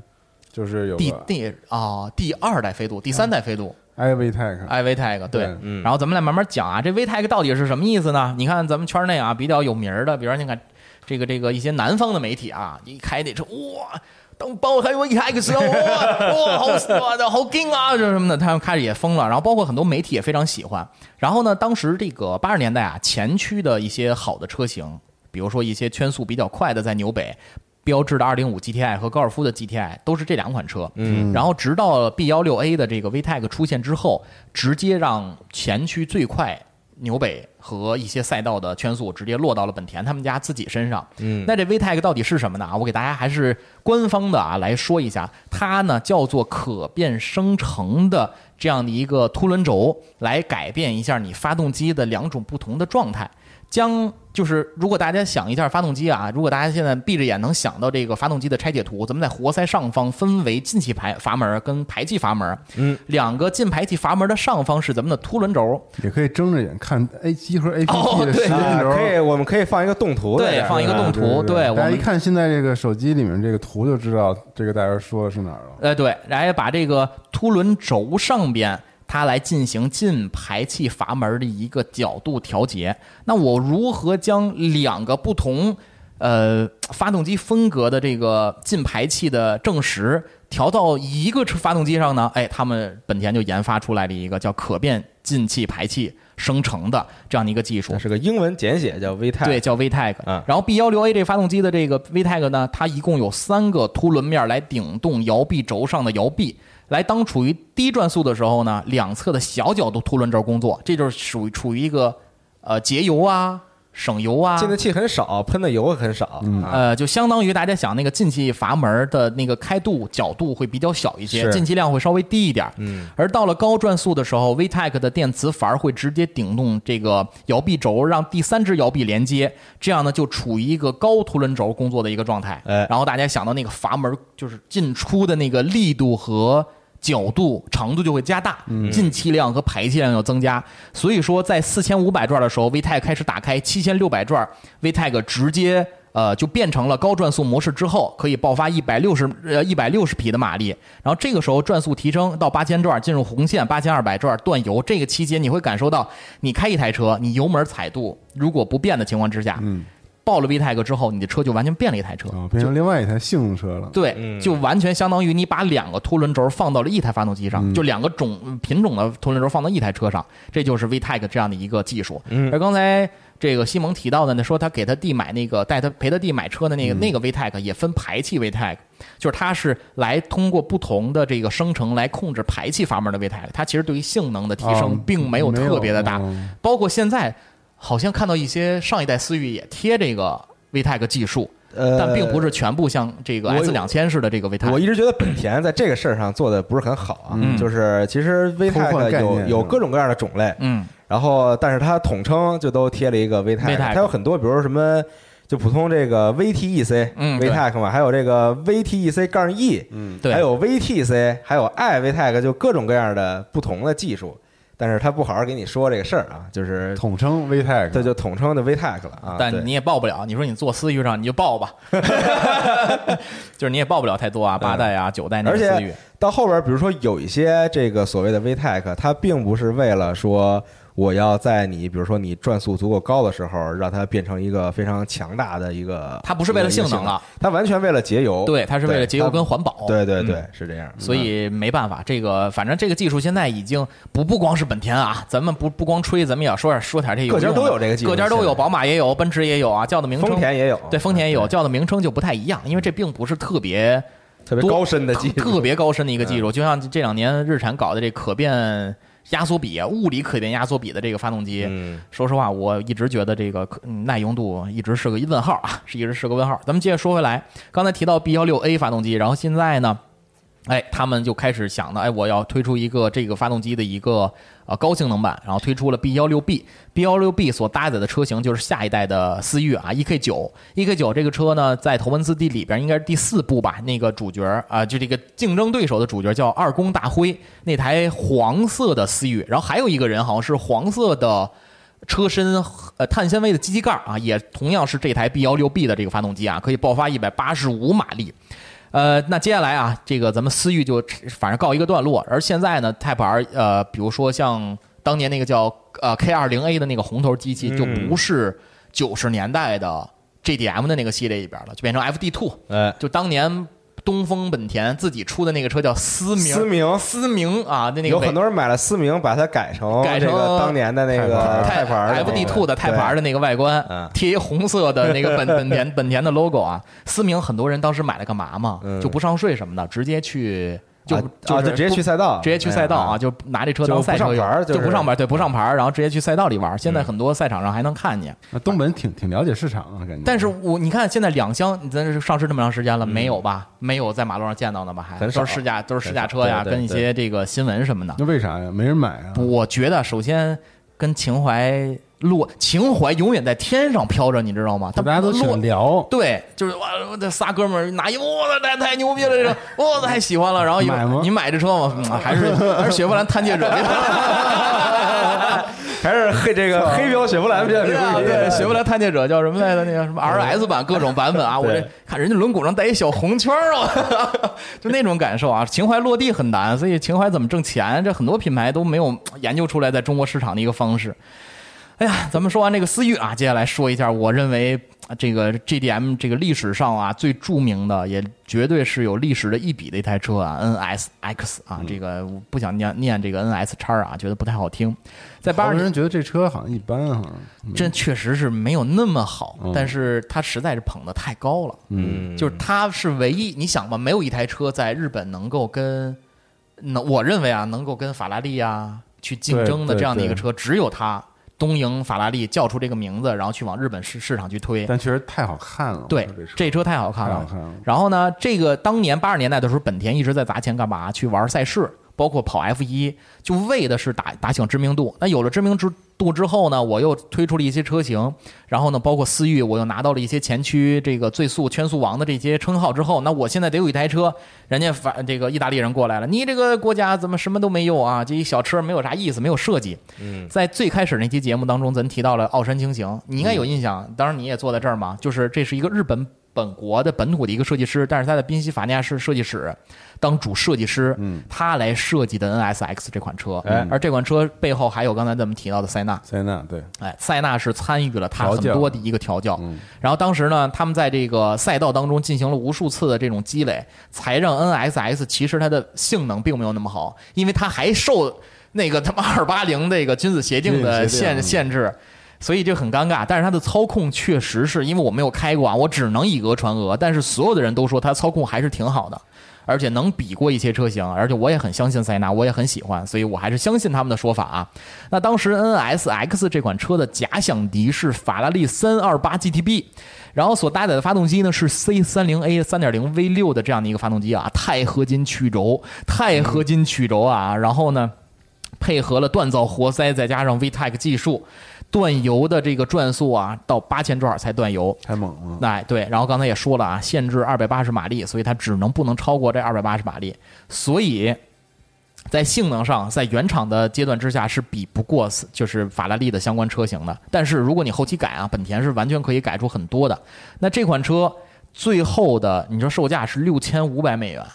就是有第第啊第二代飞度、第三代飞度 i VTEC，i VTEC 对对。嗯然后咱们来慢慢讲啊，这 VTEC 到底是什么意思呢？你看咱们圈内啊比较有名的，比如说你看这个这个一些南方的媒体啊，一开那车哇。当爆开 VTEC 的时候，哇哇，好哇的好劲啊，这什么的，他们开始也疯了。然后包括很多媒体也非常喜欢。然后呢，当时这个八十年代啊，前驱的一些好的车型，比如说一些圈速比较快的，在纽北。标志的205 GTI 和高尔夫的 GTI 都是这两款车，嗯，然后直到 B 1 6 A 的这个 VTEC 出现之后，直接让前驱最快纽北和一些赛道的圈速直接落到了本田他们家自己身上。嗯那这 VTEC 到底是什么呢？啊，我给大家还是官方的啊来说一下，它呢叫做可变生成的这样的一个凸轮轴，来改变一下你发动机的两种不同的状态。将就是，如果大家想一下发动机啊，如果大家现在闭着眼能想到这个发动机的拆解图，咱们在活塞上方分为进气排阀门跟排气阀门，嗯，两个进排气阀门的上方是咱们的凸轮轴，也可以睁着眼看 A 集合哦 APP 的轴。可以，我们可以放一个动图对放一个动图对我们大家一看现在这个手机里面这个图就知道这个大家说的是哪儿了。呃，对，然后把这个凸轮轴上边，它来进行进排气阀门的一个角度调节。那我如何将两个不同呃发动机风格的这个进排气的正时调到一个车发动机上呢？哎，他们本田就研发出来了一个叫可变进气排气生成的这样的一个技术那。是个英文简写，叫 VTEC。对，叫 VTEC。嗯然后 B 1 6 A 这发动机的这个 VTEC 呢，它一共有三个凸轮面来顶动摇臂轴上的摇臂，来当处于低转速的时候呢，两侧的小角度凸轮轴工作，这就是属于处于一个呃节油啊、省油啊。进的气很少，喷的油很少啊。呃，就相当于大家想那个进气阀门的那个开度角度会比较小一些，进气量会稍微低一点。嗯，而到了高转速的时候，VTEC 的电磁阀会直接顶动这个摇臂轴，让第三只摇臂连接，这样呢就处于一个高凸轮轴工作的一个状态。哎然后大家想到那个阀门就是进出的那个力度和。角度、长度就会加大，进气量和排气量要增加。所以说，在四千五百转的时候，VTEC 开始打开七千六百转，VTEC 直接呃就变成了高转速模式之后，可以爆发一百六十呃一百六十匹的马力。然后这个时候转速提升到八千转，进入红线八千二百转断油，这个期间你会感受到，你开一台车，你油门踩度如果不变的情况之下，嗯，爆了 VTEC 之后，你的车就完全变了一台车。啊，变成另外一台性能车了。对，嗯就完全相当于你把两个凸轮轴放到了一台发动机上，就两个种品种的凸轮轴放到一台车上，这就是 VTEC 这样的一个技术。嗯而刚才这个西蒙提到的呢，说他给他弟买那个带他陪他弟买车的那个、那个 VTEC 也分排气 VTEC，就是它是来通过不同的这个生成来控制排气阀门的 VTEC，它其实对于性能的提升啊并没有特别的大，嗯包括现在好像看到一些上一代思域也贴这个 VTEC 技术。呃但并不是全部像这个我 S 两千式的这个 VTEC。我一直觉得本田在这个事儿上做的不是很好啊，嗯就是其实 VTEC 有有各种各样的种类，嗯，然后但是它统称就都贴了一个 VTEC，VTEC 它有很多，比如说什么就普通这个 VTEC，嗯 VTEC 嘛，还有这个 VTEC 杠 E，嗯，对，还有 VTC，还有 i VTEC，就各种各样的不同的技术，但是他不好好给你说这个事儿啊，就是统称 VTEC，这就统称的 VTEC 了啊。但你也报不了。你说你做思域上，你就报吧，就是你也报不了太多啊，八代啊、九代那思域。到后边，比如说有一些这个所谓的 VTEC，它并不是为了说我要在你比如说你转速足够高的时候，让它变成一个非常强大的一个。它不是为了性能了了，它完全为了节油。对，它是为了节油跟环保。对对对嗯，是这样。所以没办法，这个反正这个技术现在已经不不光是本田啊，咱们不不光吹，咱们也要说点说点这个各家都有这个技术各家都有，宝马也有，奔驰也有啊，叫的名称丰田也有，对，丰田也有，叫的名称就不太一样，因为这并不是特别特别高深的技术，嗯特别高深的一个技术。就像这两年日产搞的这可变压缩比啊，物理可变压缩比的这个发动机，嗯说实话，我一直觉得这个可嗯耐用度一直是个问号啊，是一直是个问号。咱们接着说回来，刚才提到 B 幺六 A 发动机，然后现在呢？哎，他们就开始想呢，哎，我要推出一个这个发动机的一个呃高性能版，然后推出了 B 幺六 B。B 幺六 B 所搭载的车型就是下一代的思域啊，EK 九。EK 九这个车呢，在头文字 D 里边应该是第四部吧，那个主角啊、就这个竞争对手的主角叫二宫大辉，那台黄色的思域，然后还有一个人好像是黄色的。车身呃碳纤维的机器盖啊，也同样是这台 B 幺六 B 的这个发动机啊，可以爆发一百八十五马力。呃，那接下来啊，这个咱们思域就反正告一个段落，而现在呢，Type R 呃，比如说像当年那个叫呃 K 二零 A 的那个红头机器，就不是九十年代的 GDM 的那个系列里边了，就变成 FD Two，哎，就当年东风本田自己出的那个车叫思明，思明。思明啊，那那个有很多人买了思明，把它改成改成当年的那个泰牌儿。FD Two 的泰牌儿的那个外观嗯，贴一红色的那个本 本田本田的 logo 啊。思明很多人当时买了干嘛嘛？嗯。就不上税什么的，直接去就啊就啊，就直接去赛道，直接去赛道啊，就拿这车当赛车用上牌，就不上牌，对，不上牌，然后直接去赛道里玩。现在嗯很多赛场上还能看见，那东本挺挺了解市场啊，感觉。但是我你看现在两厢，咱这上市这么长时间了，没有吧？没有在马路上见到的吧？还都是试驾，都是试驾车呀，跟一些这个新闻什么的。那为啥呀？没人买啊？我觉得首先跟情怀落，情怀永远在天上飘着，你知道吗？它大家都喜落欢聊，对，就是哇，这仨哥们儿拿一，哇，太太牛逼了，这个，哇，太喜欢了。然后你买这车吗？嗯还是还是雪佛兰探界者？还是黑这个黑标雪佛兰比较牛对啊，逼，对，雪佛兰探界者叫什么来着？那个什么 RS 版，各种版本啊！我这看人家轮毂上带一小红圈儿啊，就那种感受啊。情怀落地很难，所以情怀怎么挣钱，这很多品牌都没有研究出来在中国市场的一个方式。哎呀，咱们说完这个思域啊，接下来说一下，我认为啊这个 GDM 这个历史上啊最著名的，也绝对是有历史的一笔的一台车啊，NSX 啊，这个我不想念念这个 NS 叉啊，觉得不太好听。在八好十人觉得这车好像一般哈。真确实是没有那么好，嗯但是它实在是捧得太高了。嗯，就是它是唯一，你想吧，没有一台车在日本能够跟，能我认为啊，能够跟法拉利啊去竞争的这样的一个车，只有它东营法拉利叫出这个名字，然后去往日本市市场去推。但确实太好看了。对这车太好看了。太好看了。然后呢，这个当年八十年代的时候，本田一直在砸钱干嘛？去玩赛事，包括跑 F 一，就为的是打打响知名度。那有了知名度之后呢，我又推出了一些车型，然后呢，包括思域，我又拿到了一些前驱这个最速圈速王的这些称号之后，那我现在得有一台车，人家反这个意大利人过来了，你这个国家怎么什么都没有啊？这一小车没有啥意思，没有设计。嗯在最开始那期节目当中，咱提到了奥山轻型，你应该有印象，当然你也坐在这儿嘛，就是这是一个日本本国的本土的一个设计师，但是他在宾夕法尼亚市设计室当主设计师，嗯。他来设计的 NSX 这款车，哎。而这款车背后还有刚才咱们提到的塞纳，塞纳对，哎，塞纳是参与了他很多的一个调教，嗯。然后当时呢，他们在这个赛道当中进行了无数次的这种积累，才让 NSX 其实它的性能并没有那么好，因为它还受那个他妈 二八零那个君子协定的限君子协定限制。所以就很尴尬，但是它的操控确实是因为我没有开过啊，我只能以讹传讹。但是所有的人都说它操控还是挺好的，而且能比过一些车型，而且我也很相信塞纳，我也很喜欢，所以我还是相信他们的说法啊。那当时 NSX 这款车的假想敌是法拉利328 GTB，然后所搭载的发动机呢是 C 3 0 A 3.0 V 6的这样的一个发动机啊，钛合金曲轴，钛合金曲轴啊，然后呢配合了锻造活塞，再加上 VTEC 技术，断油的这个转速啊到八千转才断油，太猛了。哎，对，然后刚才也说了啊，限制二百八十马力，所以它只能不能超过这二百八十马力，所以在性能上，在原厂的阶段之下是比不过就是法拉利的相关车型的。但是如果你后期改啊，本田是完全可以改出很多的。那这款车最后的你说售价是六千五百美元，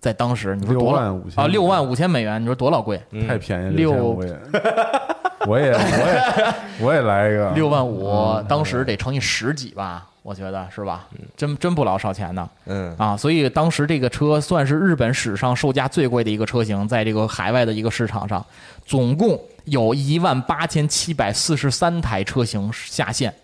在当时你说多6老万5千啊？六万五千美元，你说多老贵？太便宜了，六6500我也我也我也来一个。六万五，当时得乘以十几吧，我觉得是吧？真真不老少钱呢。嗯。啊，所以当时这个车算是日本史上售价最贵的一个车型，在这个海外的一个市场上，总共有一万八千七百四十三台车型下线，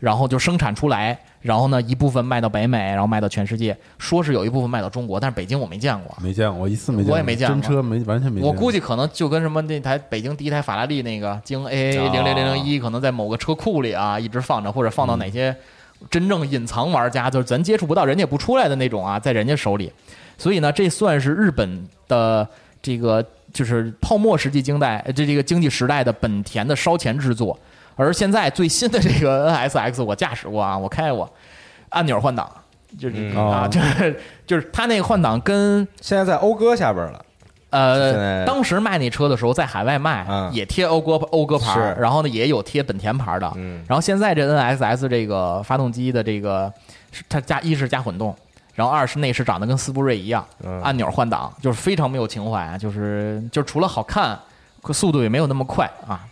然后就生产出来，然后呢一部分卖到北美，然后卖到全世界，说是有一部分卖到中国，但是北京我没见过。没见过，我一次没见过，我也没见过真车没完全没见过。我估计可能就跟什么那台北京第一台法拉利那个京 A 零零零零一，可能在某个车库里啊一直放着，或者放到哪些真正隐藏玩家，就是咱接触不到，人家也不出来的那种啊，在人家手里。所以呢，这算是日本的这个就是泡沫时期经代这这个经济时代的本田的烧钱之作。而现在最新的这个 NSX 我驾驶过啊，我开过，按钮换挡。就是、嗯啊，是就是它那个换挡跟现在在讴歌下边了，呃，当时卖那车的时候，在海外卖、嗯也贴讴歌讴歌牌，是然后呢也有贴本田牌的。嗯然后现在这 NSS 这个发动机的这个，它加一是加混动，然后二是内饰长得跟斯铂瑞一样，嗯按钮换挡，就是非常没有情怀，就是就除了好看，速度也没有那么快啊。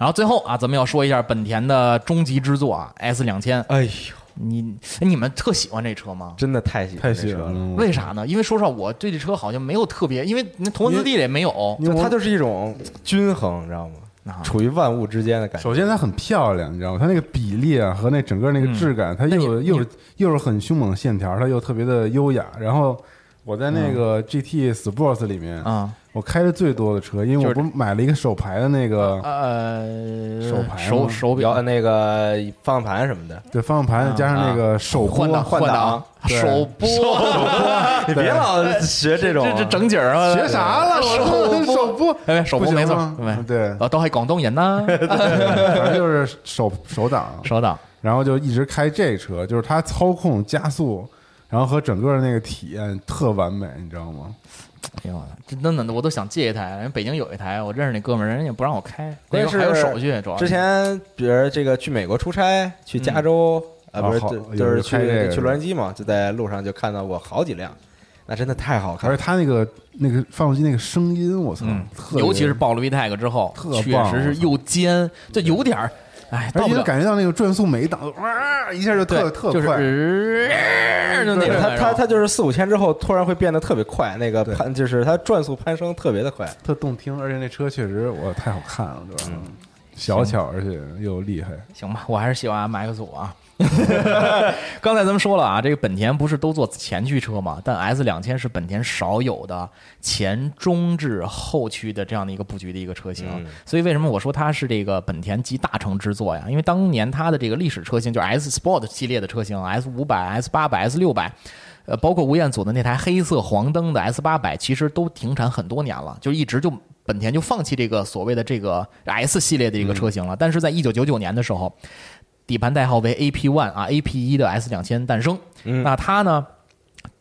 然后最后啊，咱们要说一下本田的终极之作啊，S 两千。哎呦，你哎你们特喜欢这车吗？真的太喜欢太这车了，喜欢了，为啥呢？因为说实话，我对这车好像没有特别，因为那同文字 D 里也没有。就它就是一种均衡，你知道吗？啊处于万物之间的感觉。首先它很漂亮，你知道吗？它那个比例啊和那整个那个质感，它又又又是很凶猛的线条，它又特别的优雅。然后我在那个 GT Sports 里面，啊，我开的最多的车，因为我不是买了一个手牌的那个呃，手排吗？手手表。那个方向盘什么的，对方向盘，加上那个手拨换挡换挡。手拨，你别老学这种这这整景儿啊，学啥了？手手拨，哎，手拨没错对，对，啊，都系广东人呐，反正就是手手挡，手挡，然后就一直开这车，就是它操控加速，然后和整个的那个体验特完美，你知道吗？哎呦，这真的我都想借一台，人北京有一台，我认识那哥们儿，人家也不让我开，关键是还有手续，主要之前比如这个去美国出差，去加州啊，不是就就是去去洛杉矶嘛，就在路上就看到过好几辆，那真的太好看了。而且它那个那个发动机那个声音，我操嗯，尤其是爆了 VTEC 之后，特确实是又尖，就有点儿，哎，而且感觉到那个转速每一档哇一下就特对，就是特快，呃就那个它它它就是四五千之后突然会变得特别快，那个攀就是它转速攀升特别的快。特动听，而且那车确实我太好看了，对吧？小巧而且又厉害，行吧，我还是喜欢 MX 五啊。刚才咱们说了啊，这个本田不是都做前驱车嘛？但 S 两千是本田少有的前中置后驱的这样的一个布局的一个车型。嗯所以为什么我说它是这个本田集大成之作呀？因为当年它的这个历史车型就是 S Sport 系列的车型，S 五百、S 八百、S 六百。呃，包括吴彦祖的那台黑色黄灯的 S 八百，其实都停产很多年了，就一直就本田就放弃这个所谓的这个 S 系列的一个车型了。但是在一九九九年的时候，底盘代号为 AP One 啊，AP 一的 S 两千诞生。嗯那它呢，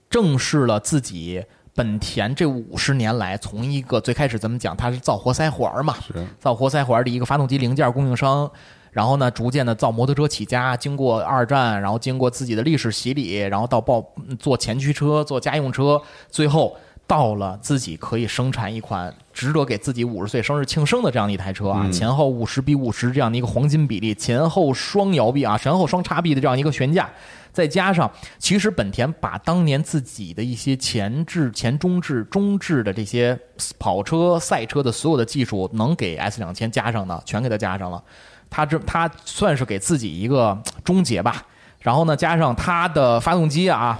正视了自己本田这五十年来从一个最开始咱们讲它是造活塞环嘛，是造活塞环的一个发动机零件供应商，然后呢，逐渐的造摩托车起家，经过二战，然后经过自己的历史洗礼，然后到报嗯做前驱车、做家用车，最后到了自己可以生产一款值得给自己五十岁生日庆生的这样的一台车啊，前后五十比五十这样的一个黄金比例，前后双摇臂啊，前后双叉臂的这样一个悬架。再加上，其实本田把当年自己的一些前置、前中置、中置的这些跑车、赛车的所有的技术，能给 S 两千加上的，全给它加上了。它这它算是给自己一个终结吧。然后呢，加上它的发动机啊，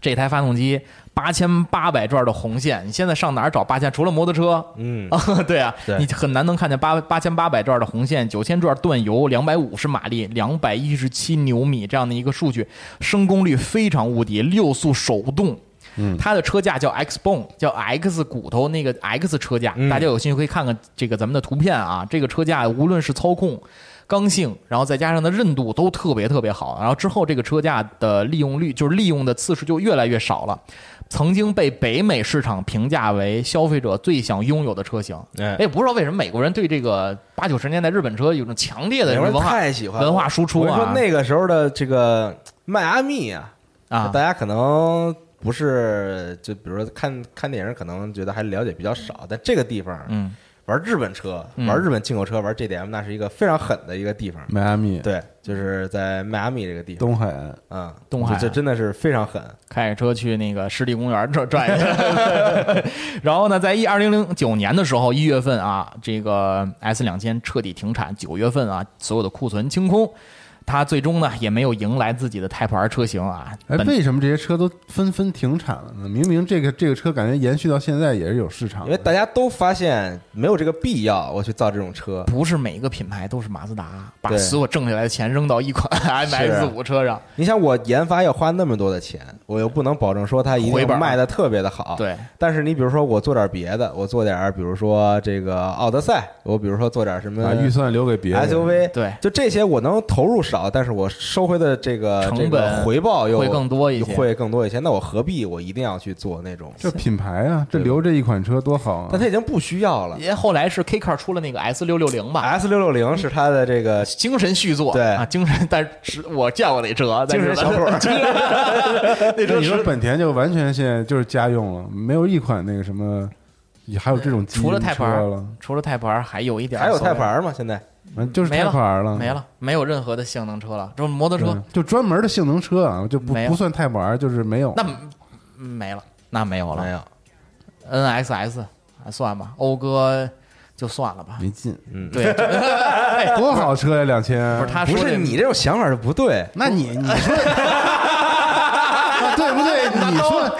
这台发动机八千八百转的红线，你现在上哪儿找八千？除了摩托车，嗯，啊，对啊，对你很难能看见八八千八百转的红线，九千转断油，两百五十马力，两百一十七牛米这样的一个数据，升功率非常无敌，六速手动。嗯，它的车架叫 X Bone，叫 X 骨头那个 X 车架，嗯大家有兴趣可以看看这个咱们的图片啊。这个车架无论是操控、刚性，然后再加上它韧度都特别特别好。然后之后这个车架的利用率，就是利用的次数就越来越少了。曾经被北美市场评价为消费者最想拥有的车型。哎哎，不知道为什么美国人对这个八九十年代日本车有种强烈的文化太喜欢文化输出我跟你说啊那个时候的这个迈阿密啊，啊大家可能不是就比如说看看电影，可能觉得还了解比较少，但这个地方，嗯玩日本车、嗯玩日本进口车、玩 JDM，那是一个非常狠的一个地方。迈阿密对，就是在迈阿密这个地方，东海岸，嗯，东海这这真的是非常狠。开着车去那个湿地公园转转一下。然后呢，在一二零零九年的时候，一月份啊，这个 S 两千彻底停产，九月份啊，所有的库存清空。它最终呢也没有迎来自己的 Type R 车型啊。哎，为什么这些车都纷纷停产了呢？明明这个这个车感觉延续到现在也是有市场，因为大家都发现没有这个必要，我去造这种车。不是每一个品牌都是马自达，把所有挣下来的钱扔到一款 MX 五车上。你想，我研发要花那么多的钱，我又不能保证说它一定卖的特别的好。。对，但是你比如说，我做点别的，我做点比如说这个奥德赛，我比如说做点什么把预算留给别人 SUV，对就这些我能投入少，但是我收回的这个成这个本回报又会更多一些会更多一些。那我何必我一定要去做那种？这品牌啊，这留这一款车多好啊！但它已经不需要了。因为后来是 K Car 出了那个 S 六六零吧，S 六六零是它的这个精神续作，对啊，精神，但是我见过那车，但是精神小伙儿 那车你说本田就完全现在就是家用了，没有一款那个什么，也还有这种除了因 Type 车 R，了，除了 Type R 还有一点还有所谓 Type R 吗？现在嗯，就是没了 Type R 了，没了，没有任何的性能车了，就是摩托对车，就专门的性能车啊，就不没有不算 Type R，就是没有。那嗯没了，那没有了没有。，NSS 还算吧，讴歌就算了吧，没劲，嗯，对，哎 多好车呀，两千！不是他不是你这种想法就不对。那你你说不对？你说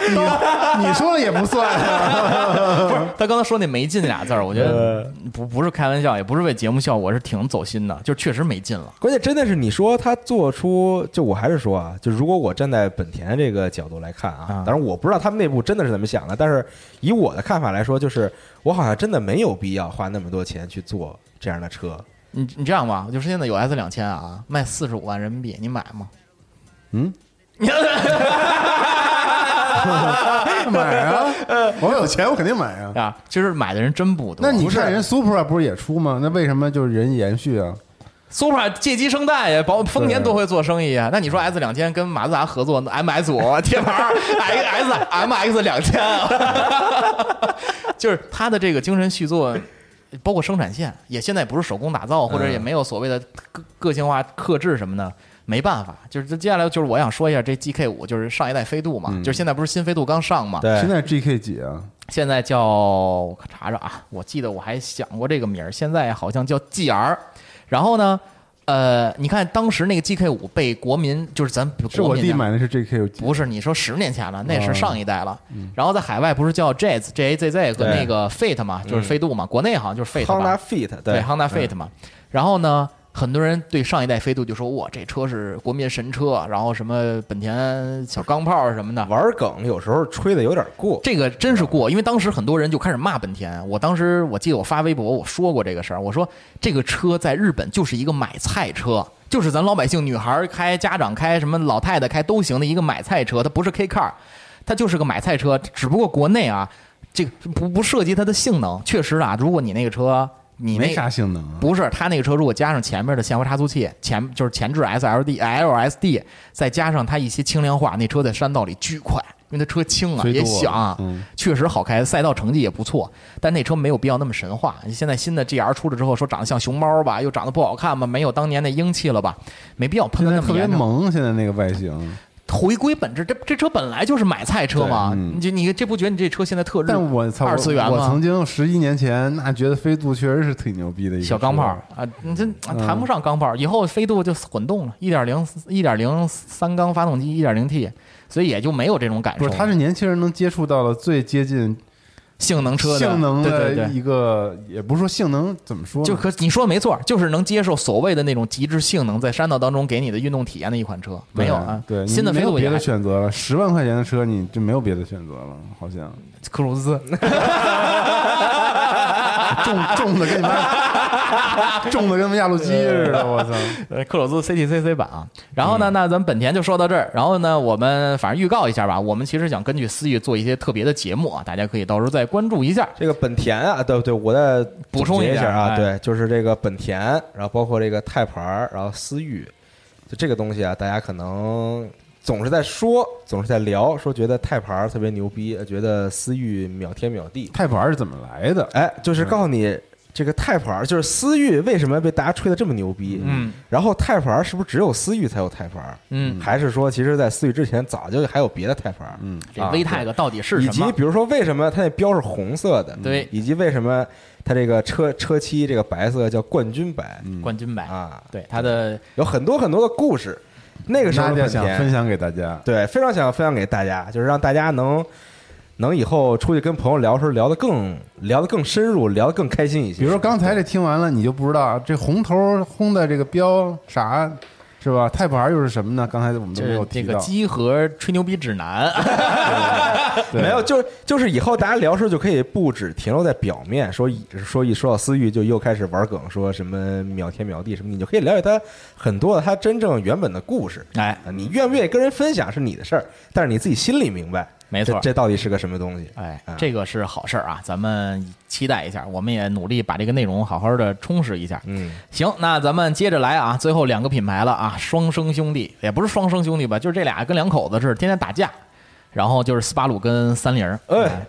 你你说了也不算啊。不是他刚才说那没劲俩字儿，我觉得不不是开玩笑，也不是为节目效果，是挺走心的，就确实没劲了。关键真的是你说他做出，就我还是说啊，就如果我站在本田这个角度来看啊啊，当然我不知道他们内部真的是怎么想的，但是以我的看法来说，就是我好像真的没有必要花那么多钱去做这样的车。你你这样吧，就是现在有 S 两千啊，卖四十五万人民币，你买吗？嗯，买啊！我有钱，我肯定买啊。啊，其实买的人真不多。那你看人 Supra 不是也出吗？那为什么就是人延续啊？Supra 借机生蛋呀，包丰田多会做生意啊。那你说 S 两千跟马自达合作，MS 五贴牌儿 X MX 两千，就是它的这个精神续作。包括生产线也现在不是手工打造，或者也没有所谓的个个性化克制什么的，没办法。就是这接下来就是我想说一下这 GK 五，就是上一代飞度嘛，嗯就是现在不是新飞度刚上嘛，对现在 GK 几啊？现在叫我查查啊，我记得我还想过这个名儿，现在好像叫 GR。然后呢，呃，你看当时那个 GK 五被国民，就是咱是我国民啊弟买的是 GK 五？不是你说十年前了，那是哦上一代了。然后在海外不是叫 Jazz J A Z Z 和那个 Fate 嘛，就是飞度嘛，国内好像就是 Fate 吧 Honda Fit 对对 Honda Fit 嘛。然后呢，很多人对上一代飞度就说哇，这车是国民神车，然后什么本田小钢炮什么的。玩梗有时候吹的有点过。这个真是过，因为当时很多人就开始骂本田。我当时我记得我发微博我说过这个事儿，我说这个车在日本就是一个买菜车，就是咱老百姓女孩开、家长开、什么老太太开都行的一个买菜车，它不是 K car，它就是个买菜车。只不过国内啊，这个不不涉及它的性能，确实啊，如果你那个车你那没啥性能啊。不是，它那个车如果加上前面的限滑差速器，前就是前置 SLD、LSD，再加上它一些轻量化，那车在山道里巨快，因为它车轻啊，也响啊，嗯确实好开，赛道成绩也不错。但那车没有必要那么神话。现在新的 GR 出了之后，说长得像熊猫吧，又长得不好看吧，没有当年那英气了吧，没必要喷的那么严重。萌，现在那个外形。回归本质，这这车本来就是买菜车嘛，嗯你就你这不觉得你这车现在特热？但我操，二次元吗我曾经十一年前那觉得飞度确实是挺牛逼的一个小钢炮啊，你这谈不上钢炮，以后飞度就混动了，一点零一点零三缸发动机，一点零 T，所以也就没有这种感受。不是，他是年轻人能接触到了最接近性能车的性能。的一个，也不是说性能怎么说，就可你说的没错，就是能接受所谓的那种极致性能，在山道当中给你的运动体验的一款车，没有啊？对，新的没有别的选择了，十万块钱的车你就没有别的选择了，好像 克鲁兹，重重的跟你们 重的跟压路机似的，我操！呃，克鲁兹 CTCC 版啊。然后呢，那咱们本田就说到这儿。然后呢，我们反正预告一下吧，我们其实想根据思域做一些特别的节目啊，大家可以到时候再关注一下。这个本田啊，对对，我再补充一下啊，哎对，就是这个本田，然后包括这个泰牌儿，然后思域，就这个东西啊，大家可能总是在说，总是在聊，说觉得泰牌儿特别牛逼，觉得思域秒天秒地。泰普 R 是怎么来的？哎，就是告诉你，这个泰普 R 就是思域为什么被大家吹的这么牛逼？嗯，然后泰普 R 是不是只有思域才有泰普 R？嗯，还是说其实在思域之前早就还有别的泰普 R？嗯，这啊 VTEC 到底是以什么？及比如说为什么它那标是红色的？对以及为什么它这个车车漆这个白色叫冠军白冠军白，啊？对它的有很多很多的故事。那个时候大的本想分享给大家。对，非常想分享给大家，就是让大家能能以后出去跟朋友聊的时候聊得更聊得更深入，聊得更开心一些。比如说刚才这听完了，你就不知道这红头轰的这个标啥是吧？Type R 又是什么呢？刚才我们都没有提到。是这个机核吹牛逼指南，对没有，就就是以后大家聊的时候就可以不止停留在表面，说一说一说到思域就又开始玩梗，说什么秒天秒地什么，你就可以了解他很多的他真正原本的故事。哎，啊，你愿不愿意跟人分享是你的事儿，但是你自己心里明白，没错这这到底是个什么东西？哎啊，这个是好事儿啊，咱们期待一下，我们也努力把这个内容好好的充实一下。嗯，行，那咱们接着来啊，最后两个品牌了啊，双生兄弟也不是双生兄弟吧，就是这俩跟两口子似的，天天打架，然后就是斯巴鲁跟三菱儿。哎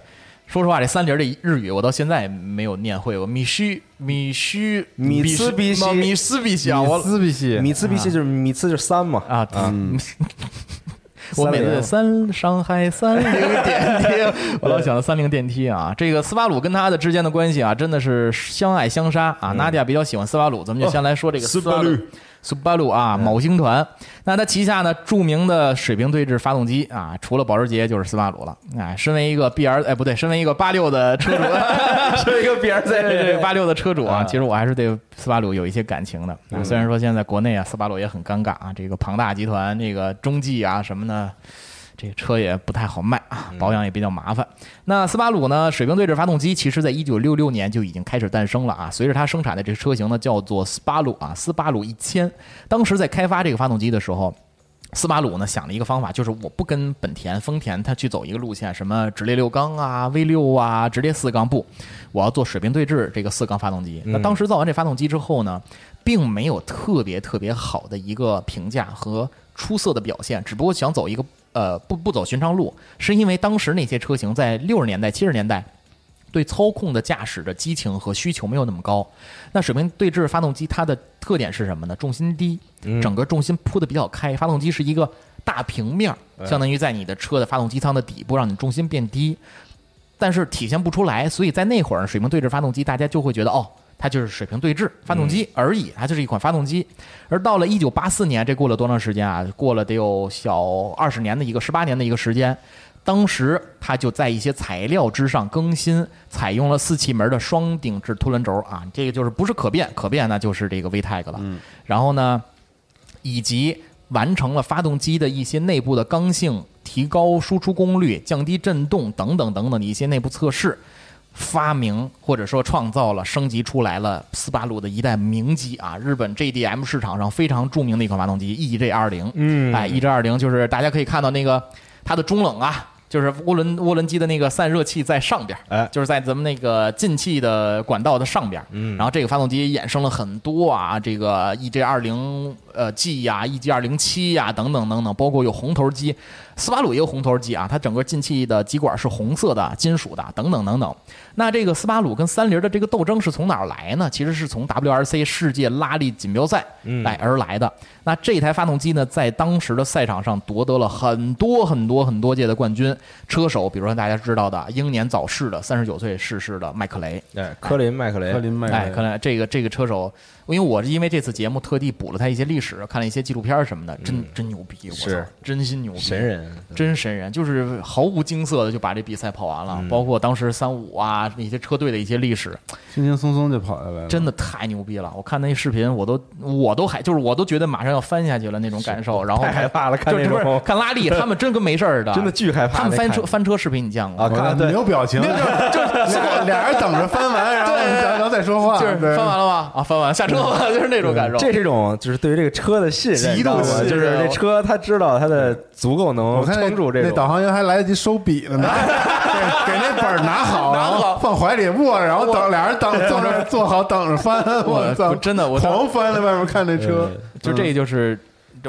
说实话，这三菱儿的日语我到现在没有念会过，米须米须米斯比西米斯比西啊，我米兹比西米斯比西就是米斯就是三嘛，啊，嗯，我每次三菱三上海三零电梯，我老想到三菱电梯啊。这个斯巴鲁跟他的之间的关系啊，真的是相爱相杀啊。娜迪亚比较喜欢斯巴鲁，咱们就先来说这个斯巴鲁。斯巴鲁啊，某星团，那它旗下呢著名的水平对置发动机啊，除了保时捷就是斯巴鲁了。哎，身为一个 B R 哎不对，身为一个八六的车主，身为一个 B R 对对对，八六的车主啊，啊其实我还是对斯巴鲁有一些感情的。啊虽然说现在国内啊，斯巴鲁也很尴尬啊，这个庞大集团这个中继啊什么的。这个车也不太好卖啊，保养也比较麻烦。那斯巴鲁呢，水平对置发动机，其实在一九六六年就已经开始诞生了啊。随着它生产的这个车型呢，叫做斯巴鲁啊，斯巴鲁一千。当时在开发这个发动机的时候，斯巴鲁呢想了一个方法，就是我不跟本田、丰田它去走一个路线，什么直列六缸啊、V 六啊、直列四缸不，我要做水平对置这个四缸发动机。那当时造完这发动机之后呢，并没有特别特别好的一个评价和出色的表现，只不过想走一个呃不不走寻常路，是因为当时那些车型在六十年代、七十年代。对操控的驾驶的激情和需求没有那么高。那水平对置发动机它的特点是什么呢？重心低，整个重心铺的比较开，发动机是一个大平面儿，相当于在你的车的发动机舱的底部，让你重心变低，但是体现不出来。所以在那会儿，水平对置发动机大家就会觉得哦。它就是水平对置发动机而已，它就是一款发动机。而到了一九八四年，这过了多长时间啊？过了得有小二十年的一个十八年的一个时间。当时它就在一些材料之上更新，采用了四气门的双顶置凸轮轴啊，这个就是不是可变，可变那就是这个 VTEC 了。然后呢，以及完成了发动机的一些内部的刚性，提高输出功率、降低震动等等等等的一些内部测试。发明或者说创造了、升级出来了斯巴鲁的一代名机啊，日本 JDM 市场上非常著名的一款发动机 EJ 二零。嗯哎，EJ 二零就是大家可以看到那个它的中冷啊，就是涡轮涡轮机的那个散热器在上边，哎就是在咱们那个进气的管道的上边。嗯然后这个发动机衍生了很多啊，这个 EJ 二零呃 G 呀、EG 二零七呀等等等等，包括有红头机，斯巴鲁也有红头机啊，它整个进气的机管是红色的、金属的等等等等。那这个斯巴鲁跟三菱的这个斗争是从哪儿来呢？其实是从 WRC 世界拉力锦标赛来而来的。那这台发动机呢，在当时的赛场上夺得了很多很多很多届的冠军。车手，比如说大家知道的英年早逝的三十九岁逝世的麦克雷，哎，科林麦克雷，科林麦哎，科林这个这个车手，因为我是因为这次节目特地补了他一些历史，看了一些纪录片什么的，真真牛逼，我操是，真心牛逼，神人，真神人，就是毫无惊色的就把这比赛跑完了，包括当时三五啊那些车队的一些历史，轻轻松松就跑下来了。真的太牛逼了！我看那视频，我都我都还就是我都觉得马上要翻下去了那种感受，然后太害怕了看就是那种看拉力，他们真跟没事儿的，真的巨害怕他们翻车翻车视频你见过啊吗？看对没有表情，就是俩俩人等着翻完，然后然后再说话，就是翻完了吗？啊，翻完下车吧，就是那种感受。这是一种就是对于这个车的信任，极度信任就是这车他知道他的足够能撑住这个。那导航员还来得及收笔了呢，给给那本儿拿好，然后放怀里握着，然后等俩人等坐着坐好，等着翻。我操，真的我狂翻在外面看那车，就这就是这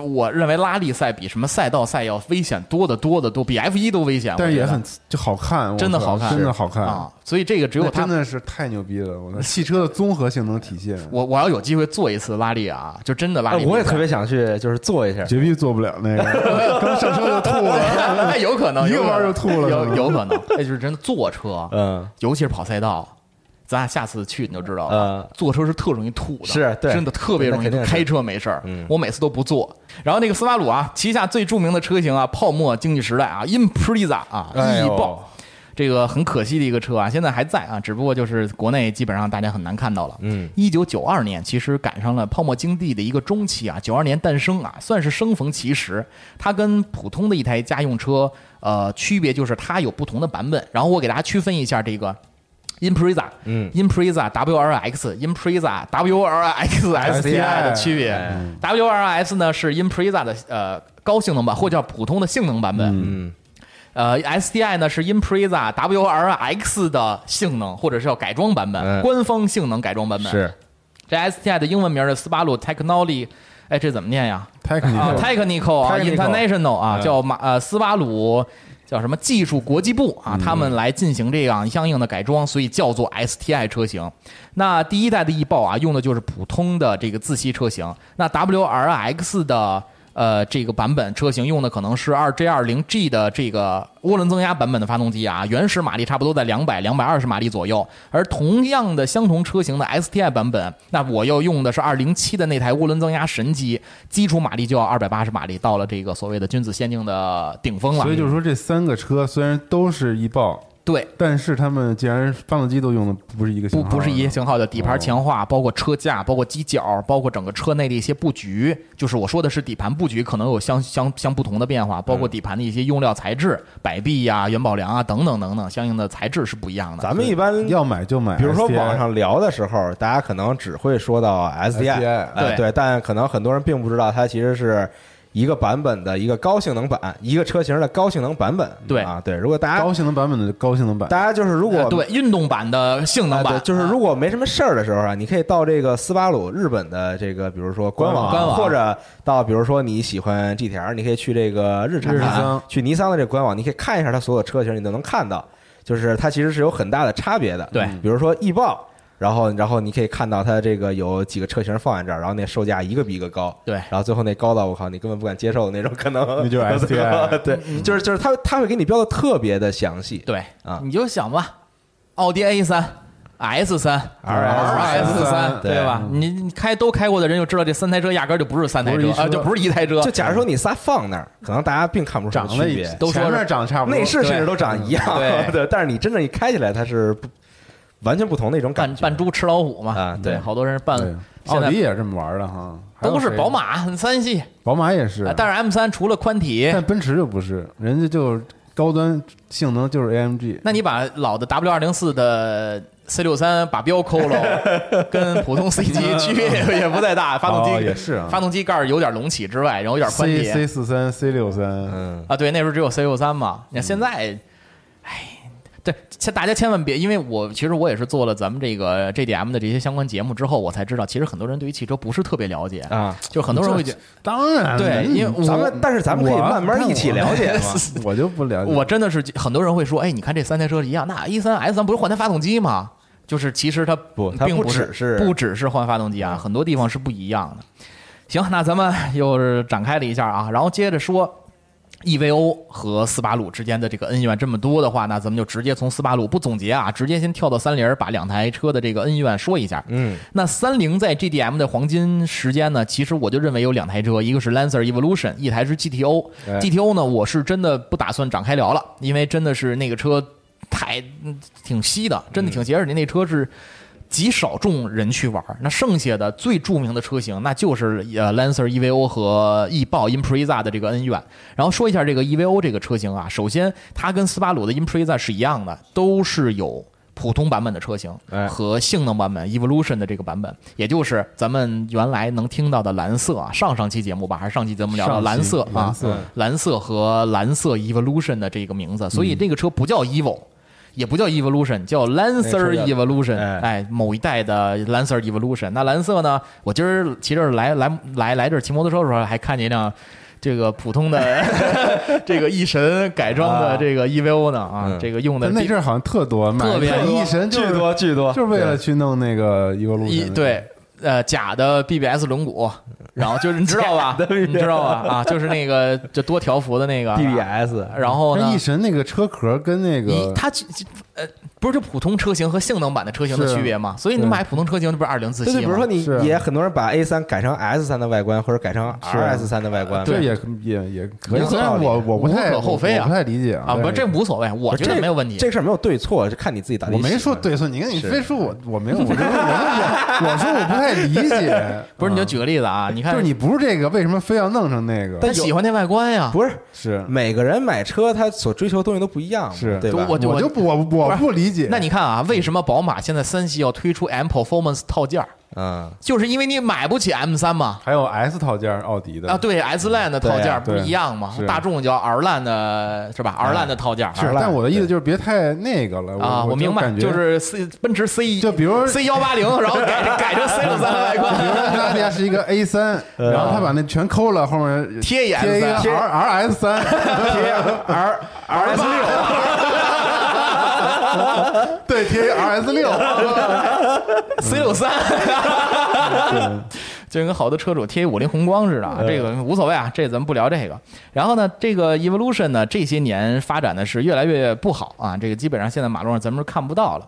我认为拉力赛比什么赛道赛要危险多得多得多，比 F 一都危险。但是也很就好看，真的好看真的好看啊！所以这个只有真的是太牛逼了！汽车的综合性能体现，我我要有机会做一次拉力啊，就真的拉力我也特别想去，就是坐一下。绝逼坐不了那个，刚上车就吐了。哎，有可能一个弯儿就吐了有有可能。那，就是真的坐车，嗯，尤其是跑赛道，咱俩下次去你就知道了。嗯坐车是特容易吐的，是对真的特别容易开车没事儿嗯，我每次都不坐。然后那个斯巴鲁啊，旗下最著名的车型啊，泡沫经济时代啊，Impreza 啊，哎呦翼豹。这个很可惜的一个车啊，现在还在啊，只不过就是国内基本上大家很难看到了。嗯，一九九二年其实赶上了泡沫经济的一个中期啊，九二年诞生啊，算是生逢其时。它跟普通的一台家用车，呃，区别就是它有不同的版本。然后我给大家区分一下这个 Impreza，嗯，Impreza WRX，Impreza WRX STI 的区别。WRX 呢是 Impreza 的呃高性能版，或者叫普通的性能版本。嗯呃，STI 呢是 Impreza WRX 的性能，或者是叫改装版本，嗯官方性能改装版本。是这 STI 的英文名是斯巴鲁 Technology，哎，这怎么念呀？啊 technical，Technical 啊 Technical，International 啊，嗯叫马呃斯巴鲁叫什么技术国际部啊，他们来进行这样相应的改装，所以叫做 STI 车型。那第一代的翼豹啊，用的就是普通的这个自吸车型。那 WRX 的呃这个版本车型用的可能是二 J 二零 G 的这个涡轮增压版本的发动机啊，原始马力差不多在两百两百二十马力左右。而同样的相同车型的 STI 版本，那我又用的是二零七的那台涡轮增压神机，基础马力就要二百八十马力，到了这个所谓的君子限定的顶峰了。所以就是说，这三个车虽然都是一爆，对，但是他们既然发动机都用的不是一个型号不不是一个型号的底盘哦强化，包括车架，包括机脚，包括整个车内的一些布局，就是我说的是底盘布局可能有相相相不同的变化，包括底盘的一些用料材质，摆臂呀、元宝梁啊等等等等，相应的材质是不一样的。咱们一般要买就买比如说网上聊的时候，大家可能只会说到 SDI，SDI 对哎对，但可能很多人并不知道它其实是一个版本的一个高性能版，一个车型的高性能版本。对啊，对，如果大家高性能版本的高性能版，大家就是如果呃对运动版的性能版，就是如果没什么事儿的时候啊，你可以到这个斯巴鲁日本的这个，比如说官网，官网或者到比如说你喜欢 GTR，你可以去这个日产去尼桑的这个官网，你可以看一下它所有车型，你都能看到，就是它其实是有很大的差别的。对比如说翼豹。然后，然后你可以看到它这个有几个车型放在这儿，然后那售价一个比一个高，对。然后最后那高到我靠，你根本不敢接受的那种，可能 你就 是 STI 对，就是就是它它会给你标的特别的详细，对啊。你就想吧，奥迪 A 三。S 三、RS 三，对。对吧？你你开都开过的人就知道，这三台车压根儿就不是三台车。就不是一台车。就假如说你仨放那儿，可能大家并看不出什么长得区别，都说是前面长得差不多，内饰甚至都长一样，对。对，但是你真正一开起来，它是不完全不同的一种感觉。扮扮猪吃老虎嘛啊对好多人扮奥迪也是这么玩的哈，都是宝，马、三系，宝马也是。啊，但是 M 三除了宽体，但奔驰就不是，人家就是高端性能就是 AMG，那你把老的 W 二零四的 C 六三把标抠了，跟普通 C 级区 别也不太大，发动机、哦也是啊。发动机盖有点隆起之外，然后有点宽 C 体。C 四三 C 六三，嗯，啊，对，那时候只有 C 六三嘛。你看现在，哎，对，千大家千万别，因为我其实我也是做了咱们这个 JDM 的这些相关节目之后，我才知道，其实很多人对于汽车不是特别了解啊，就很多人会觉得，当然对，因为咱们但是咱们可以慢慢一起了解嘛。我就不了解，我真的是很多人会说，哎，你看这三台车一样，那 E 三 S 三不是换台发动机吗？就是其实它不它不并是只是不只是换发动机啊，很多地方是不一样的。行，那咱们又是展开了一下啊，然后接着说 EVO 和斯巴鲁之间的这个恩怨这么多的话，那咱们就直接从斯巴鲁不总结啊，直接先跳到三菱，把两台车的这个恩怨说一下。嗯，那三菱在 GDM 的黄金时间呢，其实我就认为有两台车，一个是 Lancer Evolution，一台是 GTO。哎 GTO 呢，我是真的不打算展开聊了，因为真的是那个车太嗯挺稀的，真的挺邪，而且那车是。极少众人去玩儿，那剩下的最著名的车型，那就是呃 Lancer EVO 和翼豹 Impreza 的这个恩怨。然后说一下这个 EVO 这个车型啊，首先它跟斯巴鲁的 Impreza 是一样的，都是有普通版本的车型哎和性能版本 Evolution 的这个版本，也就是咱们原来能听到的蓝色啊，上上期节目吧，还是上期节目聊到蓝色啊，蓝色蓝色和蓝色 Evolution 的这个名字，所以这个车不叫 Evo。也不叫 Evolution，叫 Lancer Evolution，哎哎，某一代的 Lancer Evolution。那蓝色呢？我今儿骑这来来来来这儿骑摩托车的时候，还看见一辆。这个普通的 这个翼神改装的这个 EVO 呢啊，嗯这个用的那阵儿好像特多，买特别买多翼神巨多巨多就是为了去弄那个 Evolution 一对呃假的 BBS 轮毼，然后就是你知道吧？你知道吧？啊，就是那个就多条幅的那个。D B S，然后呢？那翼，神那个车壳跟那个它呃不是就普通车型和性能版的车型的区别吗？所以你买普通车型，这不是二零自对对，吸吗？比如说你也很多人把 A 三改成 S 三的外观，或者改成是。啊 RS 三的外观，这也也也可以，虽然我我不太无可厚非啊。我不太理解啊，不是这无所谓，我觉得没有问题。这事儿没有对错，就看你自己到底我没说对错，你看你非说我我没有，我说我我我说我不太理解，不是，你就啊。举个例子啊，你看就是你不是这个，为什么非要弄成那个？但喜欢那外观呀，不是是。每个人买车他所追求的东西都不一样嘛，是。对吧？我就我就不我我不理解。那你看啊，为什么宝马现在三系要推出 M Performance 套件儿？嗯，就是因为你买不起 M 三嘛。还有 S 套件，奥迪的。啊，对，S Line 的套件儿不是一样吗？大众叫 R Line 的是吧？R Line 的套件儿是，但我的意思就是别太那个了啊，我明白，就是 C 奔驰 C，就比如 C 幺八零，然后改改成 C 六三的外比如观，说拉迪亚是一个 A 三，然后他把那全抠了，后面贴一贴一个 S 三。R R S 三，贴 R R S 六，对，贴一 R S 六，C 六三，就跟好多车主贴五菱宏光似的啊，这个无所谓啊，这咱们不聊这个。然后呢，这个 Evolution 呢，这些年发展的是越来越不好啊，这个基本上现在马路上咱们是看不到了。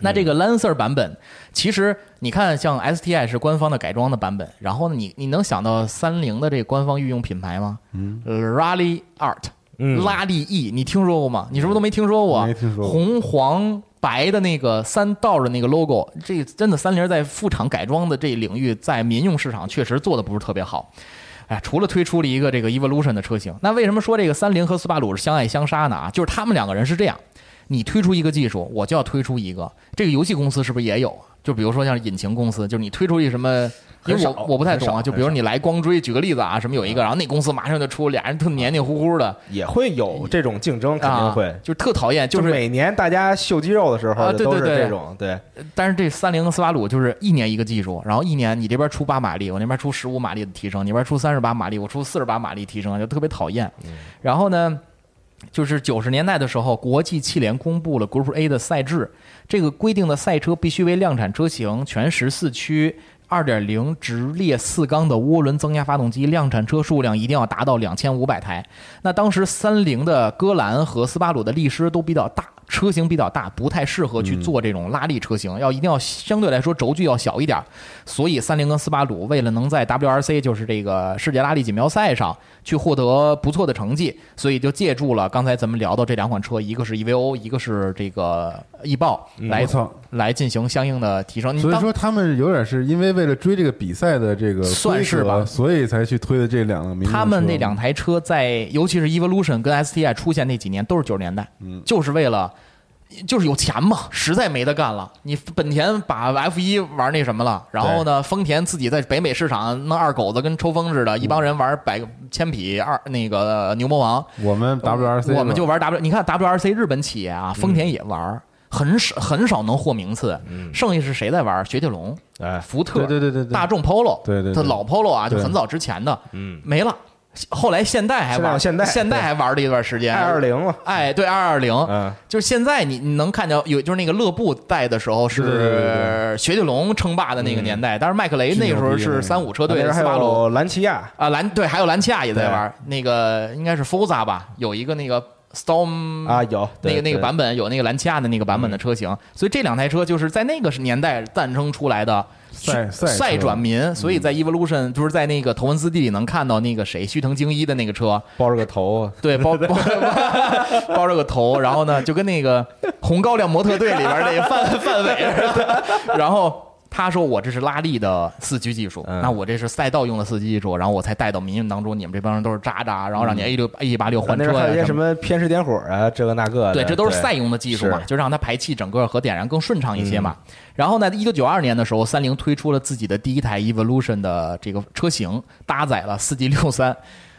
那这个 Lancer 版本，其实你看，像 STI 是官方的改装的版本，然后呢，你你能想到三菱的这个官方御用品牌吗？嗯，Rally Art，嗯拉力 E，你听说过吗？你是不是都没听说过？没听说过红黄白的那个三道的那个 logo，这真的三菱在副厂改装的这领域，在民用市场确实做的不是特别好。哎，除了推出了一个这个 Evolution 的车型，那为什么说这个三菱和斯巴鲁是相爱相杀呢？啊，就是他们两个人是这样，你推出一个技术，我就要推出一个。这个游戏公司是不是也有啊？就比如说像引擎公司，就是你推出一什么，因为我我不太懂啊。就比如你来光追，举个例子啊，什么有一个，然后那公司马上就出俩人特黏黏糊糊的，也会有这种竞争，肯定会啊。就是特讨厌，就是每年大家秀肌肉的时候，都是啊对对对这种对。但是这三菱和斯巴鲁就是一年一个技术，然后一年你这边出八马力，我那边出十五马力的提升，你那边出三十八马力，我出四十八马力提升，就特别讨厌。然后呢，就是九十年代的时候，国际汽联公布了 Group A 的赛制，这个规定的赛车必须为量产车型，全时四驱。二点零直列四缸的涡轮增压发动机，量产车数量一定要达到两千五百台。那当时三菱的戈兰和斯巴鲁的力狮都比较大，车型比较大，不太适合去做这种拉力车型，要一定要相对来说轴距要小一点。所以三菱跟斯巴鲁为了能在 WRC 就是这个世界拉力锦标赛上去获得不错的成绩，所以就借助了刚才咱们聊到这两款车，一个是 EVO，一个是这个翼豹，来来进行相应的提升。所以说他们有点是因为为了追这个比赛的这个算是吧所以才去推的这两个民用车。他们那两台车在，尤其是 Evolution 跟 STI 出现那几年，都是九十年代，就是为了。就是有钱嘛，实在没得干了。你本田把 F 一玩那什么了，然后呢，丰田自己在北美市场弄二狗子跟抽风似的，一帮人玩百千匹二那个牛魔王，我们 WRC 我们就玩 W。你看 WRC 日本企业啊，丰田也玩，很少很少能获名次。剩下是谁在玩？雪铁龙、哎，福特、对对对对对大众 Polo，对对对它老 Polo 啊，就很早之前的，嗯，没了。后来现代还玩，现代现代还玩了一段时间，二二零嘛，哎，对，二二零，嗯，就是现在你你能看到有，就是那个乐布在的时候是雪铁龙称霸的那个年代，但是麦克雷那个时候是三五车队那边还斯巴鲁有兰奇亚，啊，兰对，还有兰奇亚也在玩，那个应该是 Forza 吧，有一个那个 Storm 啊，有那个那个版本有那个兰奇亚的那个版本的车型，所以这两台车就是在那个年代诞生出来的赛赛赛转民，所以在 Evolution 就是在那个头文字 D 里能看到那个谁须藤精一的那个车，包着个头，对，包 包 包着个头，然后呢，就跟那个红高粱模特队里边那个范范伟似的。然后他说我这是拉力的四驱技术，嗯那我这是赛道用的四驱技术，然后我才带到民用当中，你们这帮人都是渣渣，然后让你 A 六 A 八六换车呀、那边还有些什么。偏时点火啊，这个那个的，对，这都是赛用的技术嘛，就让它排气整个和点燃更顺畅一些嘛。然后呢，一九九二年的时候，三菱推出了自己的第一台 Evolution 的这个车型，搭载了四 G 六三。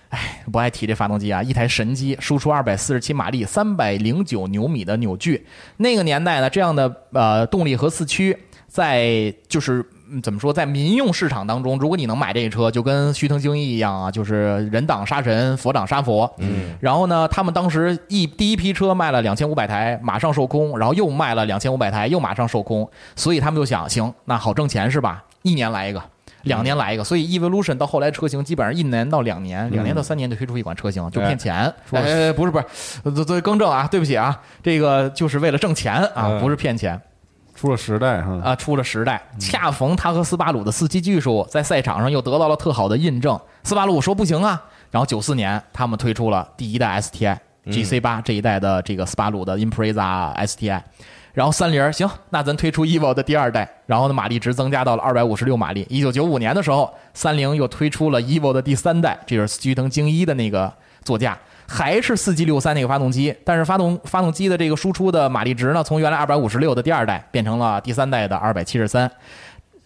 哎，不爱提这发动机啊，一台神机，输出二百四十七马力，三百零九牛米的扭矩。那个年代呢，这样的呃动力和四驱，在就是嗯怎么说，在民用市场当中，如果你能买这车，就跟须藤精一一样啊，就是人挡杀神，佛挡杀佛。嗯。然后呢，他们当时一第一批车卖了两千五百台，马上售空，然后又卖了两千五百台，又马上售空，所以他们就想，行，那好挣钱是吧？一年来一个。两年来一个，所以 Evolution 到后来车型基本上一年到两年，两年到三年就推出一款车型，就骗钱。哎，不是不是，作为更正啊，对不起啊，这个就是为了挣钱啊，不是骗钱。出了时代哈啊，出了时代，恰逢他和斯巴鲁的四驱技术在赛场上又得到了特好的印证。斯巴鲁说不行啊，然后九四年他们推出了第一代 STI GC 八这一代的这个斯巴鲁的 Impreza STI。然后三菱行，那咱推出 Evo 的第二代，然后呢马力值增加到了二百五十六马力。一九九五年的时候，三菱又推出了 Evo 的第三代，这就是须藤精一的那个座驾，还是四 G 六三那个发动机，但是发动发动机的这个输出的马力值呢，从原来二百五十六的第二代变成了第三代的二百七十三。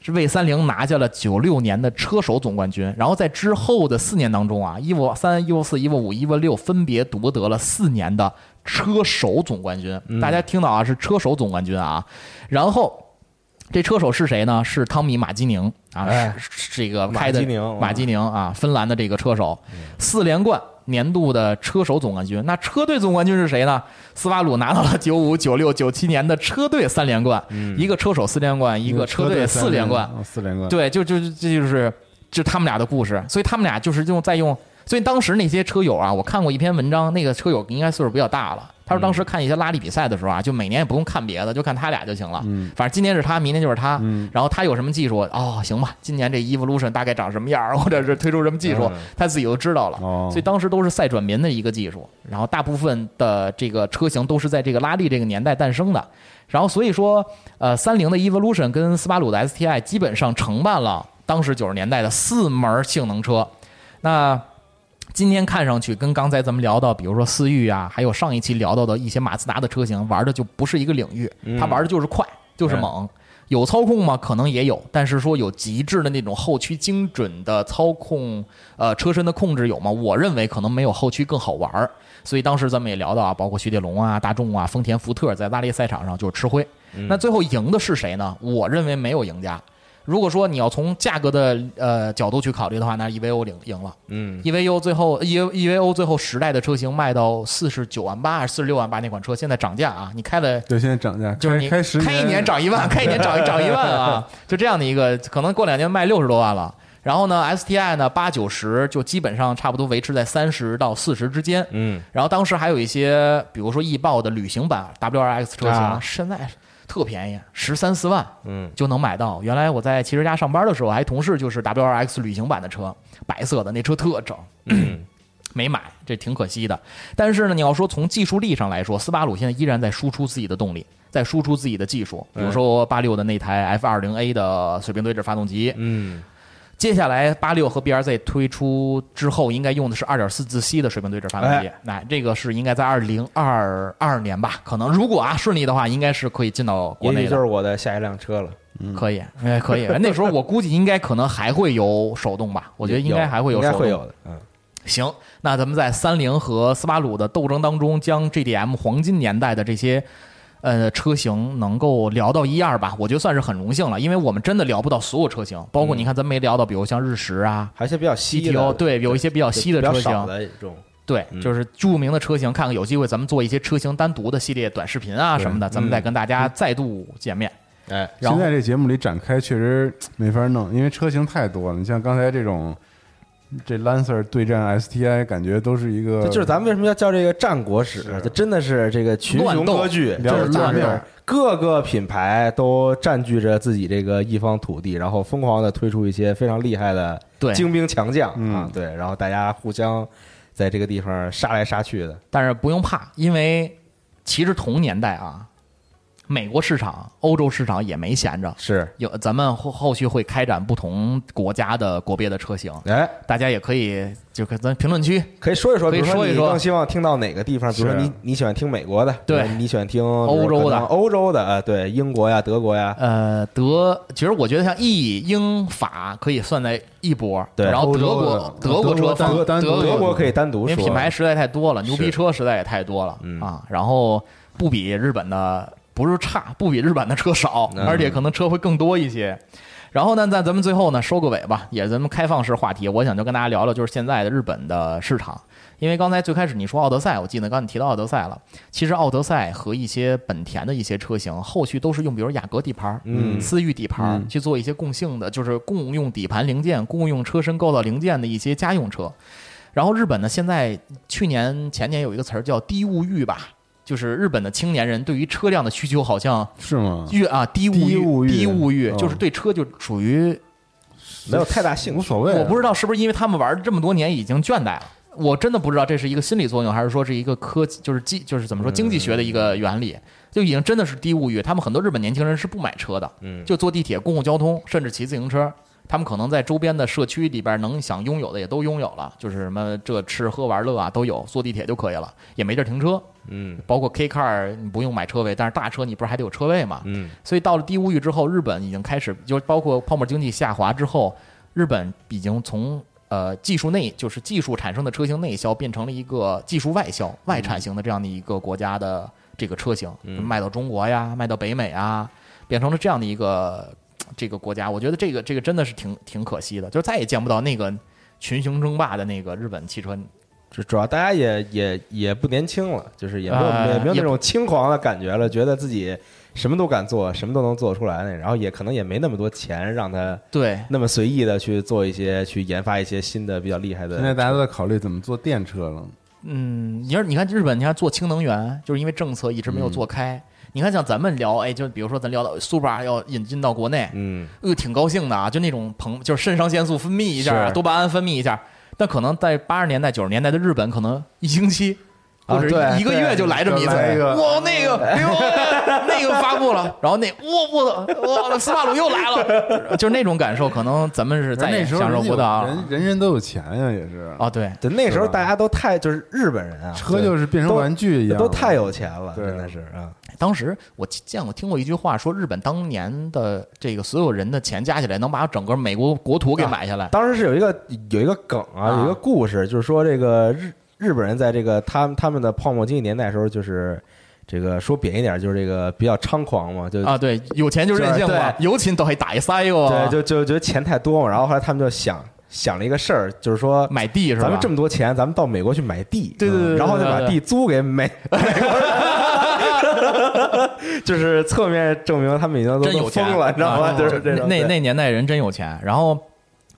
是为三菱拿下了九六年的车手总冠军，然后在之后的四年当中啊，evo 三、evo 四、evo 五、evo 六分别夺得了四年的车手总冠军。大家听到啊，是车手总冠军啊。然后这车手是谁呢？是汤米马基宁啊，这个开的马基宁啊，芬兰的这个车手，四连冠。年度的车手总冠军，那车队总冠军是谁呢？斯巴鲁拿到了九五、九六、九七年的车队三连冠，一个车手四连冠，一个车队四连冠，四连冠，对，就就这就是就他们俩的故事，所以他们俩就是用在用。所以当时那些车友啊，我看过一篇文章，那个车友应该岁数比较大了。他说当时看一些拉力比赛的时候啊，就每年也不用看别的，就看他俩就行了。嗯，反正今年是他，明年就是他。嗯，然后他有什么技术，哦，行吧，今年这 Evolution 大概长什么样，或者是推出什么技术，他自己都知道了。哦，所以当时都是赛转民的一个技术。然后大部分的这个车型都是在这个拉力这个年代诞生的。然后所以说，呃，三菱的 Evolution 跟斯巴鲁的 STI 基本上承办了当时九十年代的四门性能车。那今天看上去跟刚才咱们聊到，比如说思域啊，还有上一期聊到的一些马自达的车型，玩的就不是一个领域。它玩的就是快，就是猛。有操控吗？可能也有，但是说有极致的那种后驱精准的操控，呃，车身的控制有吗？我认为可能没有后驱更好玩。所以当时咱们也聊到啊，包括雪铁龙啊、大众啊、丰田、福特在拉力赛场上就是吃灰。那最后赢的是谁呢？我认为没有赢家。如果说你要从价格的呃角度去考虑的话，那 EVO 领赢了。嗯，EVO 最后 E EVO 最后十代的车型卖到四十九万八还是四十六万八那款车，现在涨价啊！你开了对，现在涨价，就是你开 开一年涨一万，开一年涨涨一万啊！就这样的一个，可能过两年卖六十多万了。然后呢，STI 呢八九十就基本上差不多维持在三十到四十之间。嗯，然后当时还有一些，比如说易豹的旅行版 WRX 车型，现在。特便宜，十三四万，嗯，就能买到。原来我在汽车家上班的时候，还同事就是 W R X 旅行版的车，白色的那车特整，没买，这挺可惜的。但是呢，你要说从技术力上来说，斯巴鲁现在依然在输出自己的动力，在输出自己的技术，比如说八六的那台 F 二零 A 的水平对置发动机，嗯。接下来八六和 BRZ 推出之后，应该用的是二点四自吸的水平对置发动机。那这个是应该在二零二二年吧？可能如果啊顺利的话，应该是可以进到国内。就是我的下一辆车了。可以，哎，可以。那时候 我估计应该可能还会有手动吧？我觉得应该还会有手动。会有的。嗯，行。那咱们在三菱和斯巴鲁的斗争当中，将 GDM 黄金年代的这些。呃，车型能够聊到一二吧，我觉得算是很荣幸了，因为我们真的聊不到所有车型，包括你看咱没聊到，比如像日食啊，还有些比较稀的，对，有一些比较稀的车型，对，就是著名的车型，看看有机会咱们做一些车型单独的系列短视频啊什么的，咱们再跟大家再度见面。哎，现在这节目里展开确实没法弄，因为车型太多了，你像刚才这种。这 Lancer 对战 STI，感觉都是一个，就是咱们为什么要叫这个战国史？这真的是这个群雄割据，就是各个品牌都占据着自己这个一方土地，然后疯狂的推出一些非常厉害的精兵强将啊，对，然后大家互相在这个地方杀来杀去的。但是不用怕，因为其实同年代啊。美国市场、欧洲市场也没闲着，是，有咱们后后续会开展不同国家的国别的车型，哎，大家也可以就跟咱评论区可以说一说，可以比如说一说。你更希望听到哪个地方？比如说你你喜欢听美国的，对。你喜欢听欧洲的。欧洲的，呃，对，英国呀、德国呀，呃，德，其实我觉得像意、英、法可以算在一波，对。然后德国德国车德德德国可以单独说，因为品牌实在太多了，牛逼车实在也太多了、嗯。啊，然后不比日本的不是差，不比日本的车少，嗯而且可能车会更多一些。然后呢，在咱们最后呢收个尾吧，也是咱们开放式话题，我想就跟大家聊聊就是现在的日本的市场。因为刚才最开始你说奥德赛，我记得刚才你提到奥德赛了。其实奥德赛和一些本田的一些车型，后续都是用比如雅阁底盘、嗯思域底盘嗯去做一些共性的，就是共用底盘零件、共用车身构造零件的一些家用车。然后日本呢，现在去年前年有一个词儿叫低物欲吧，就是日本的青年人对于车辆的需求好像是吗？越啊低物低物欲低物欲，哦就是对车就属于没有太大兴趣。无所谓啊，我不知道是不是因为他们玩这么多年已经倦怠了。我真的不知道这是一个心理作用，还是说是一个科技，就是经，就是怎么说经济学的一个原理，就已经真的是低物欲。他们很多日本年轻人是不买车的，嗯就坐地铁、公共交通，甚至骑自行车。他们可能在周边的社区里边能想拥有的也都拥有了，就是什么这吃喝玩乐啊都有，坐地铁就可以了，也没地儿停车。嗯包括 K car 你不用买车位，但是大车你不是还得有车位嘛？嗯所以到了低物欲之后，日本已经开始，就包括泡沫经济下滑之后，日本已经从呃技术内，就是技术产生的车型内销，变成了一个技术外销、外产型的这样的一个国家的这个车型，嗯卖到中国呀，卖到北美啊，变成了这样的一个这个国家。我觉得这个这个真的是挺挺可惜的，就再也见不到那个群雄争霸的那个日本汽车。主主要大家也也也不年轻了，就是也没有、呃也也没有那种轻狂的感觉了，觉得自己什么都敢做，什么都能做出来那，然后也可能也没那么多钱让他对，那么随意的去做一些去研发一些新的比较厉害的。现在大家都在考虑怎么做电车了。嗯，你要你看日本，你看做氢能源，就是因为政策一直没有做开。你看像咱们聊，哎，就比如说咱聊到 Supra 要引进到国内，嗯，呃，挺高兴的啊，就那种膨，就是肾上腺素分泌一下多巴胺分泌一下。但可能在八十年代、九十年代的日本，可能一星期或者啊对一个月就来这么一次，哇，那个，哎呦，那个发布了，然后那，我我我，斯巴鲁又来了，就是那种感受，可能咱们是再也那时候享受不到人人人都有钱呀，也是啊。对，对，那时候大家都太就是日本人啊，车就是变成玩具一样，都太有钱了，真的是啊，当时我见过听过一句话，说日本当年的这个所有人的钱加起来，能把整个美国国土给买下来。当时是有一个有一个梗啊，啊有一个故事，就是说这个日日本人在这个他们他们的泡沫经济年代的时候，就是这个说扁一点，就是这个比较猖狂嘛，就啊，对，有钱就任性嘛，对有钱都还打一塞哟。对，就就觉得钱太多嘛，然后后来他们就想想了一个事儿，就是说买地是吧？咱们这么多钱，咱们到美国去买地，对对对对然后就把地租给美美国人，就是侧面证明他们已经都真有钱了，你知道吗？啊就是这种那那年代人真有钱。然后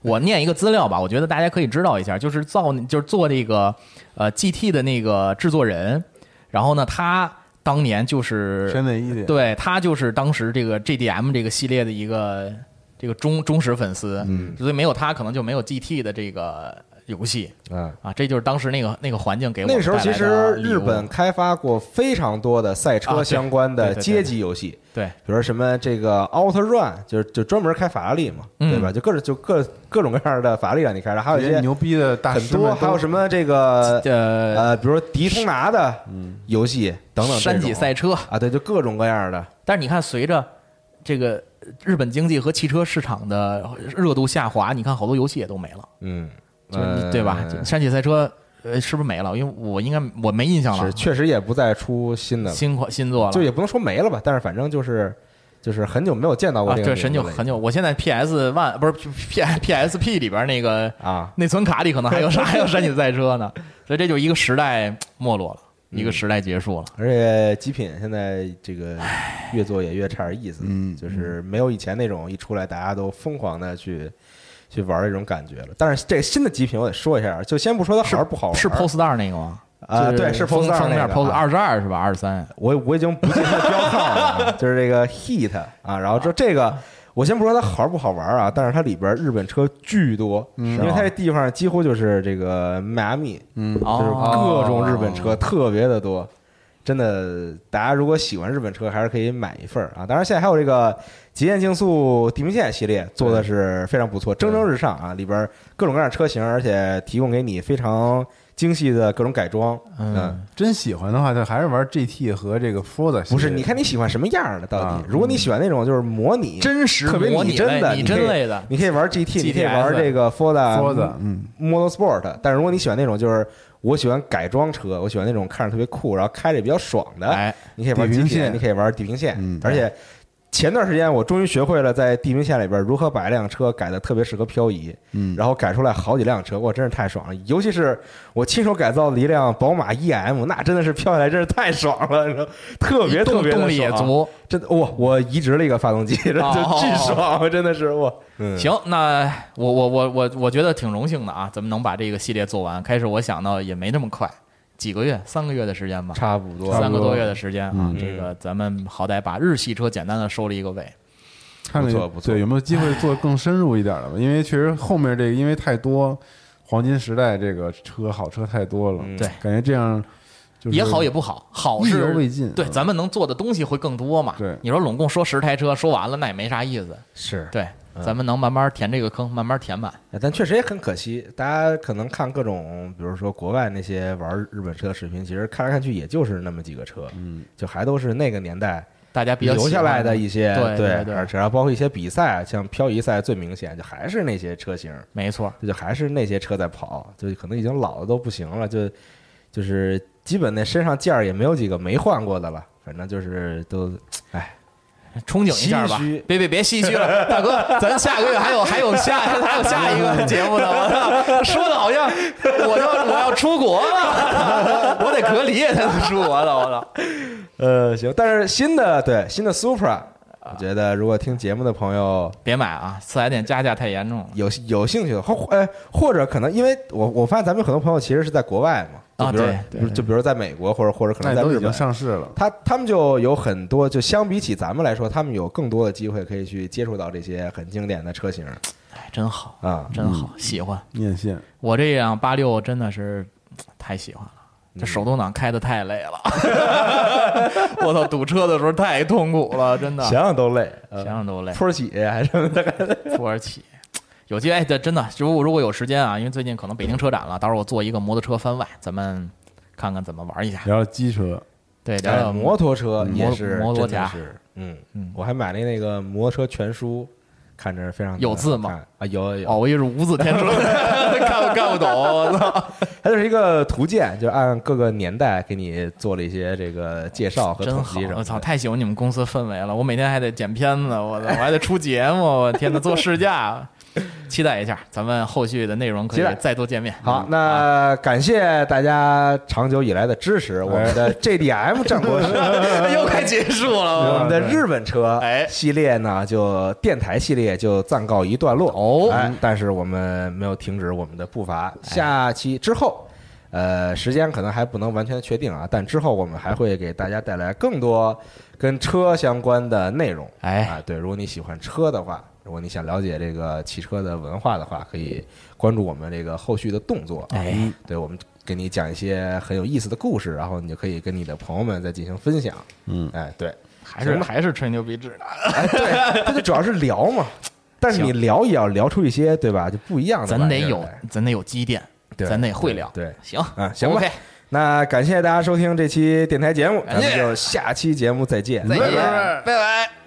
我念一个资料吧，我觉得大家可以知道一下，就是造就是做这个呃 GT 的那个制作人，然后呢，他当年就是深内一点，对他就是当时这个 GDM 这个系列的一个这个忠忠实粉丝，嗯所以没有他可能就没有 GT 的这个游戏啊。啊，这就是当时那个那个环境给我们那时候其实日本开发过非常多的赛车相关的街机游戏，对比如说什么这个 Auto Run，就是就专门开法拉利嘛，嗯对吧？就各种就各各种各样的法拉利让你开，然后还有一些牛逼的大很多，师还有什么这个呃呃，比如说迪通拿的游戏等等这山脊赛车，啊，对，就各种各样的。但是你看，随着这个日本经济和汽车市场的热度下滑，你看好多游戏也都没了，嗯，就是你呃对吧？山脊赛车呃是不是没了？因为我应该我没印象了是，确实也不再出新的，新款新作了，就也不能说没了吧，但是反正就是就是很久没有见到过啊，这个对，很久名字了很久。我现在 PS One 不是 P P S P 里边那个啊，内存卡里可能还有 啥还有山脊赛车呢，所以这就一个时代没落了，嗯一个时代结束了。而且极品现在这个越做也越差点意思，嗯就是没有以前那种一出来大家都疯狂的去去玩的这种感觉了。但是这个新的极品我得说一下，就先不说它好玩不好玩，是 Post Star 那个吗？啊，就是对，是封面那个 Post 啊二十二是吧？二十三。我我已经不记得标号了啊，就是这个 Heat 啊，然后这这个。我先不说它好玩不好玩啊，但是它里边日本车巨多，因为它这地方几乎就是这个迈阿密，嗯，就是各种日本车特别的多，真的，大家如果喜欢日本车，还是可以买一份儿啊。当然，现在还有这个极限竞速地平线系列做的是非常不错，蒸蒸日上啊，里边各种各样的车型，而且提供给你非常精细的各种改装。嗯，真喜欢的话，就还是玩 GT 和这个 Forza。不是，你看你喜欢什么样的？到底啊，如果你喜欢那种就是模拟真实特别模拟拟真的，类拟你可以真类的你可以玩 GT，你可以玩这个 Forza Forza，嗯，Motorsport。但是如果你喜欢那种就是我喜欢改装车，我喜欢那种看着特别酷，然后开着也比较爽的，哎，你可以玩地平线你可以玩地平线，嗯而且。前段时间我终于学会了在地平线里边如何把一辆车改的特别适合漂移，嗯然后改出来好几辆车，哇，真是太爽了！尤其是我亲手改造的一辆宝马 EM，那真的是漂下来真是太爽了，你知道，特别特别的动动力也，足。真的哇！我移植了一个发动机，这哦就巨爽，真的是哇！嗯，行，那我我我我我觉得挺荣幸的啊，咱们能把这个系列做完。开始我想到也没那么快，几个月，三个月的时间吧，差不多，三个多月的时间啊。嗯这个咱们好歹把日系车简单的收了一个尾。看看不错不错对有没有机会做更深入一点的吧？因为确实后面这个因为太多黄金时代这个车好车太多了，嗯对感觉这样就也好也不好，好意犹是未尽。对，嗯咱们能做的东西会更多嘛。对你说拢共说十台车，说完了那也没啥意思。是对，咱们能慢慢填这个坑，慢慢填满。但确实也很可惜，大家可能看各种，比如说国外那些玩日本车的视频，其实看来看去也就是那么几个车，嗯，就还都是那个年代大家比较喜欢留下来的一些，对对对而且还包括一些比赛，像漂移赛最明显，就还是那些车型，没错，就还是那些车在跑，就可能已经老的都不行了，就就是基本那身上件儿也没有几个没换过的了，反正就是都，哎，憧憬一下吧。别别别唏嘘了，大哥，咱下个月还有还有下还有下一个节目呢。我操，说的好像我要我要出国了，我得隔离才能出国了。我操，呃，行，但是新的对新的 Supra，我觉得如果听节目的朋友别买啊，四 S 店加价太严重了。有有兴趣的，或哎或者可能因为我我发现咱们有很多朋友其实是在国外嘛，就啊对就就比如在美国或者或者可那都已经能在日本，上市了。他他们就有很多，就相比起咱们来说，他们有更多的机会可以去接触到这些很经典的车型哎，真好，啊。真好，喜欢。面线，我这辆八六真的是太喜欢了。这手动挡开的太累了，我操！堵车的时候太痛苦了，真的，想想都累，呃想想都累。坡起还是什么的，土耳其。有机会，哎，对真的，如果如果有时间啊，因为最近可能北京车展了，到时候我做一个摩托车番外，咱们看看怎么玩一下。聊聊机车，对，聊哎聊摩托车嗯也是摩摩托家真的是，嗯嗯我还买了那个摩托车全书，看着非常有字吗啊？有有有哦，我以为是无字天书，看不看不懂，我操！它就是一个图鉴，就按各个年代给你做了一些这个介绍和真好统计什么，我操，太喜欢你们公司氛围了！我每天还得剪片子，我操，我还得出节目，我天呐，做试驾，期待一下，咱们后续的内容可以再多见面。好，啊那感谢大家长久以来的支持，我们的 JDM 战国师，又快结束了，我们的日本车哎。系列呢，就电台系列就暂告一段落。哦。哎，但是我们没有停止我们的步伐，下期之后。呃，时间可能还不能完全确定啊，但之后我们还会给大家带来更多跟车相关的内容。哎。啊，对，如果你喜欢车的话，如果你想了解这个汽车的文化的话，可以关注我们这个后续的动作。啊哎，对，我们给你讲一些很有意思的故事，然后你就可以跟你的朋友们再进行分享。嗯，哎，对，还是还是吹牛逼制的。哎，对，它就主要是聊嘛。但是你聊也要聊出一些对吧？就不一样的咱得有咱得有积淀，对咱得会聊。对，行嗯，行吧 OK，那感谢大家收听这期电台节目，咱们就下期节目再见，再见，拜拜拜拜。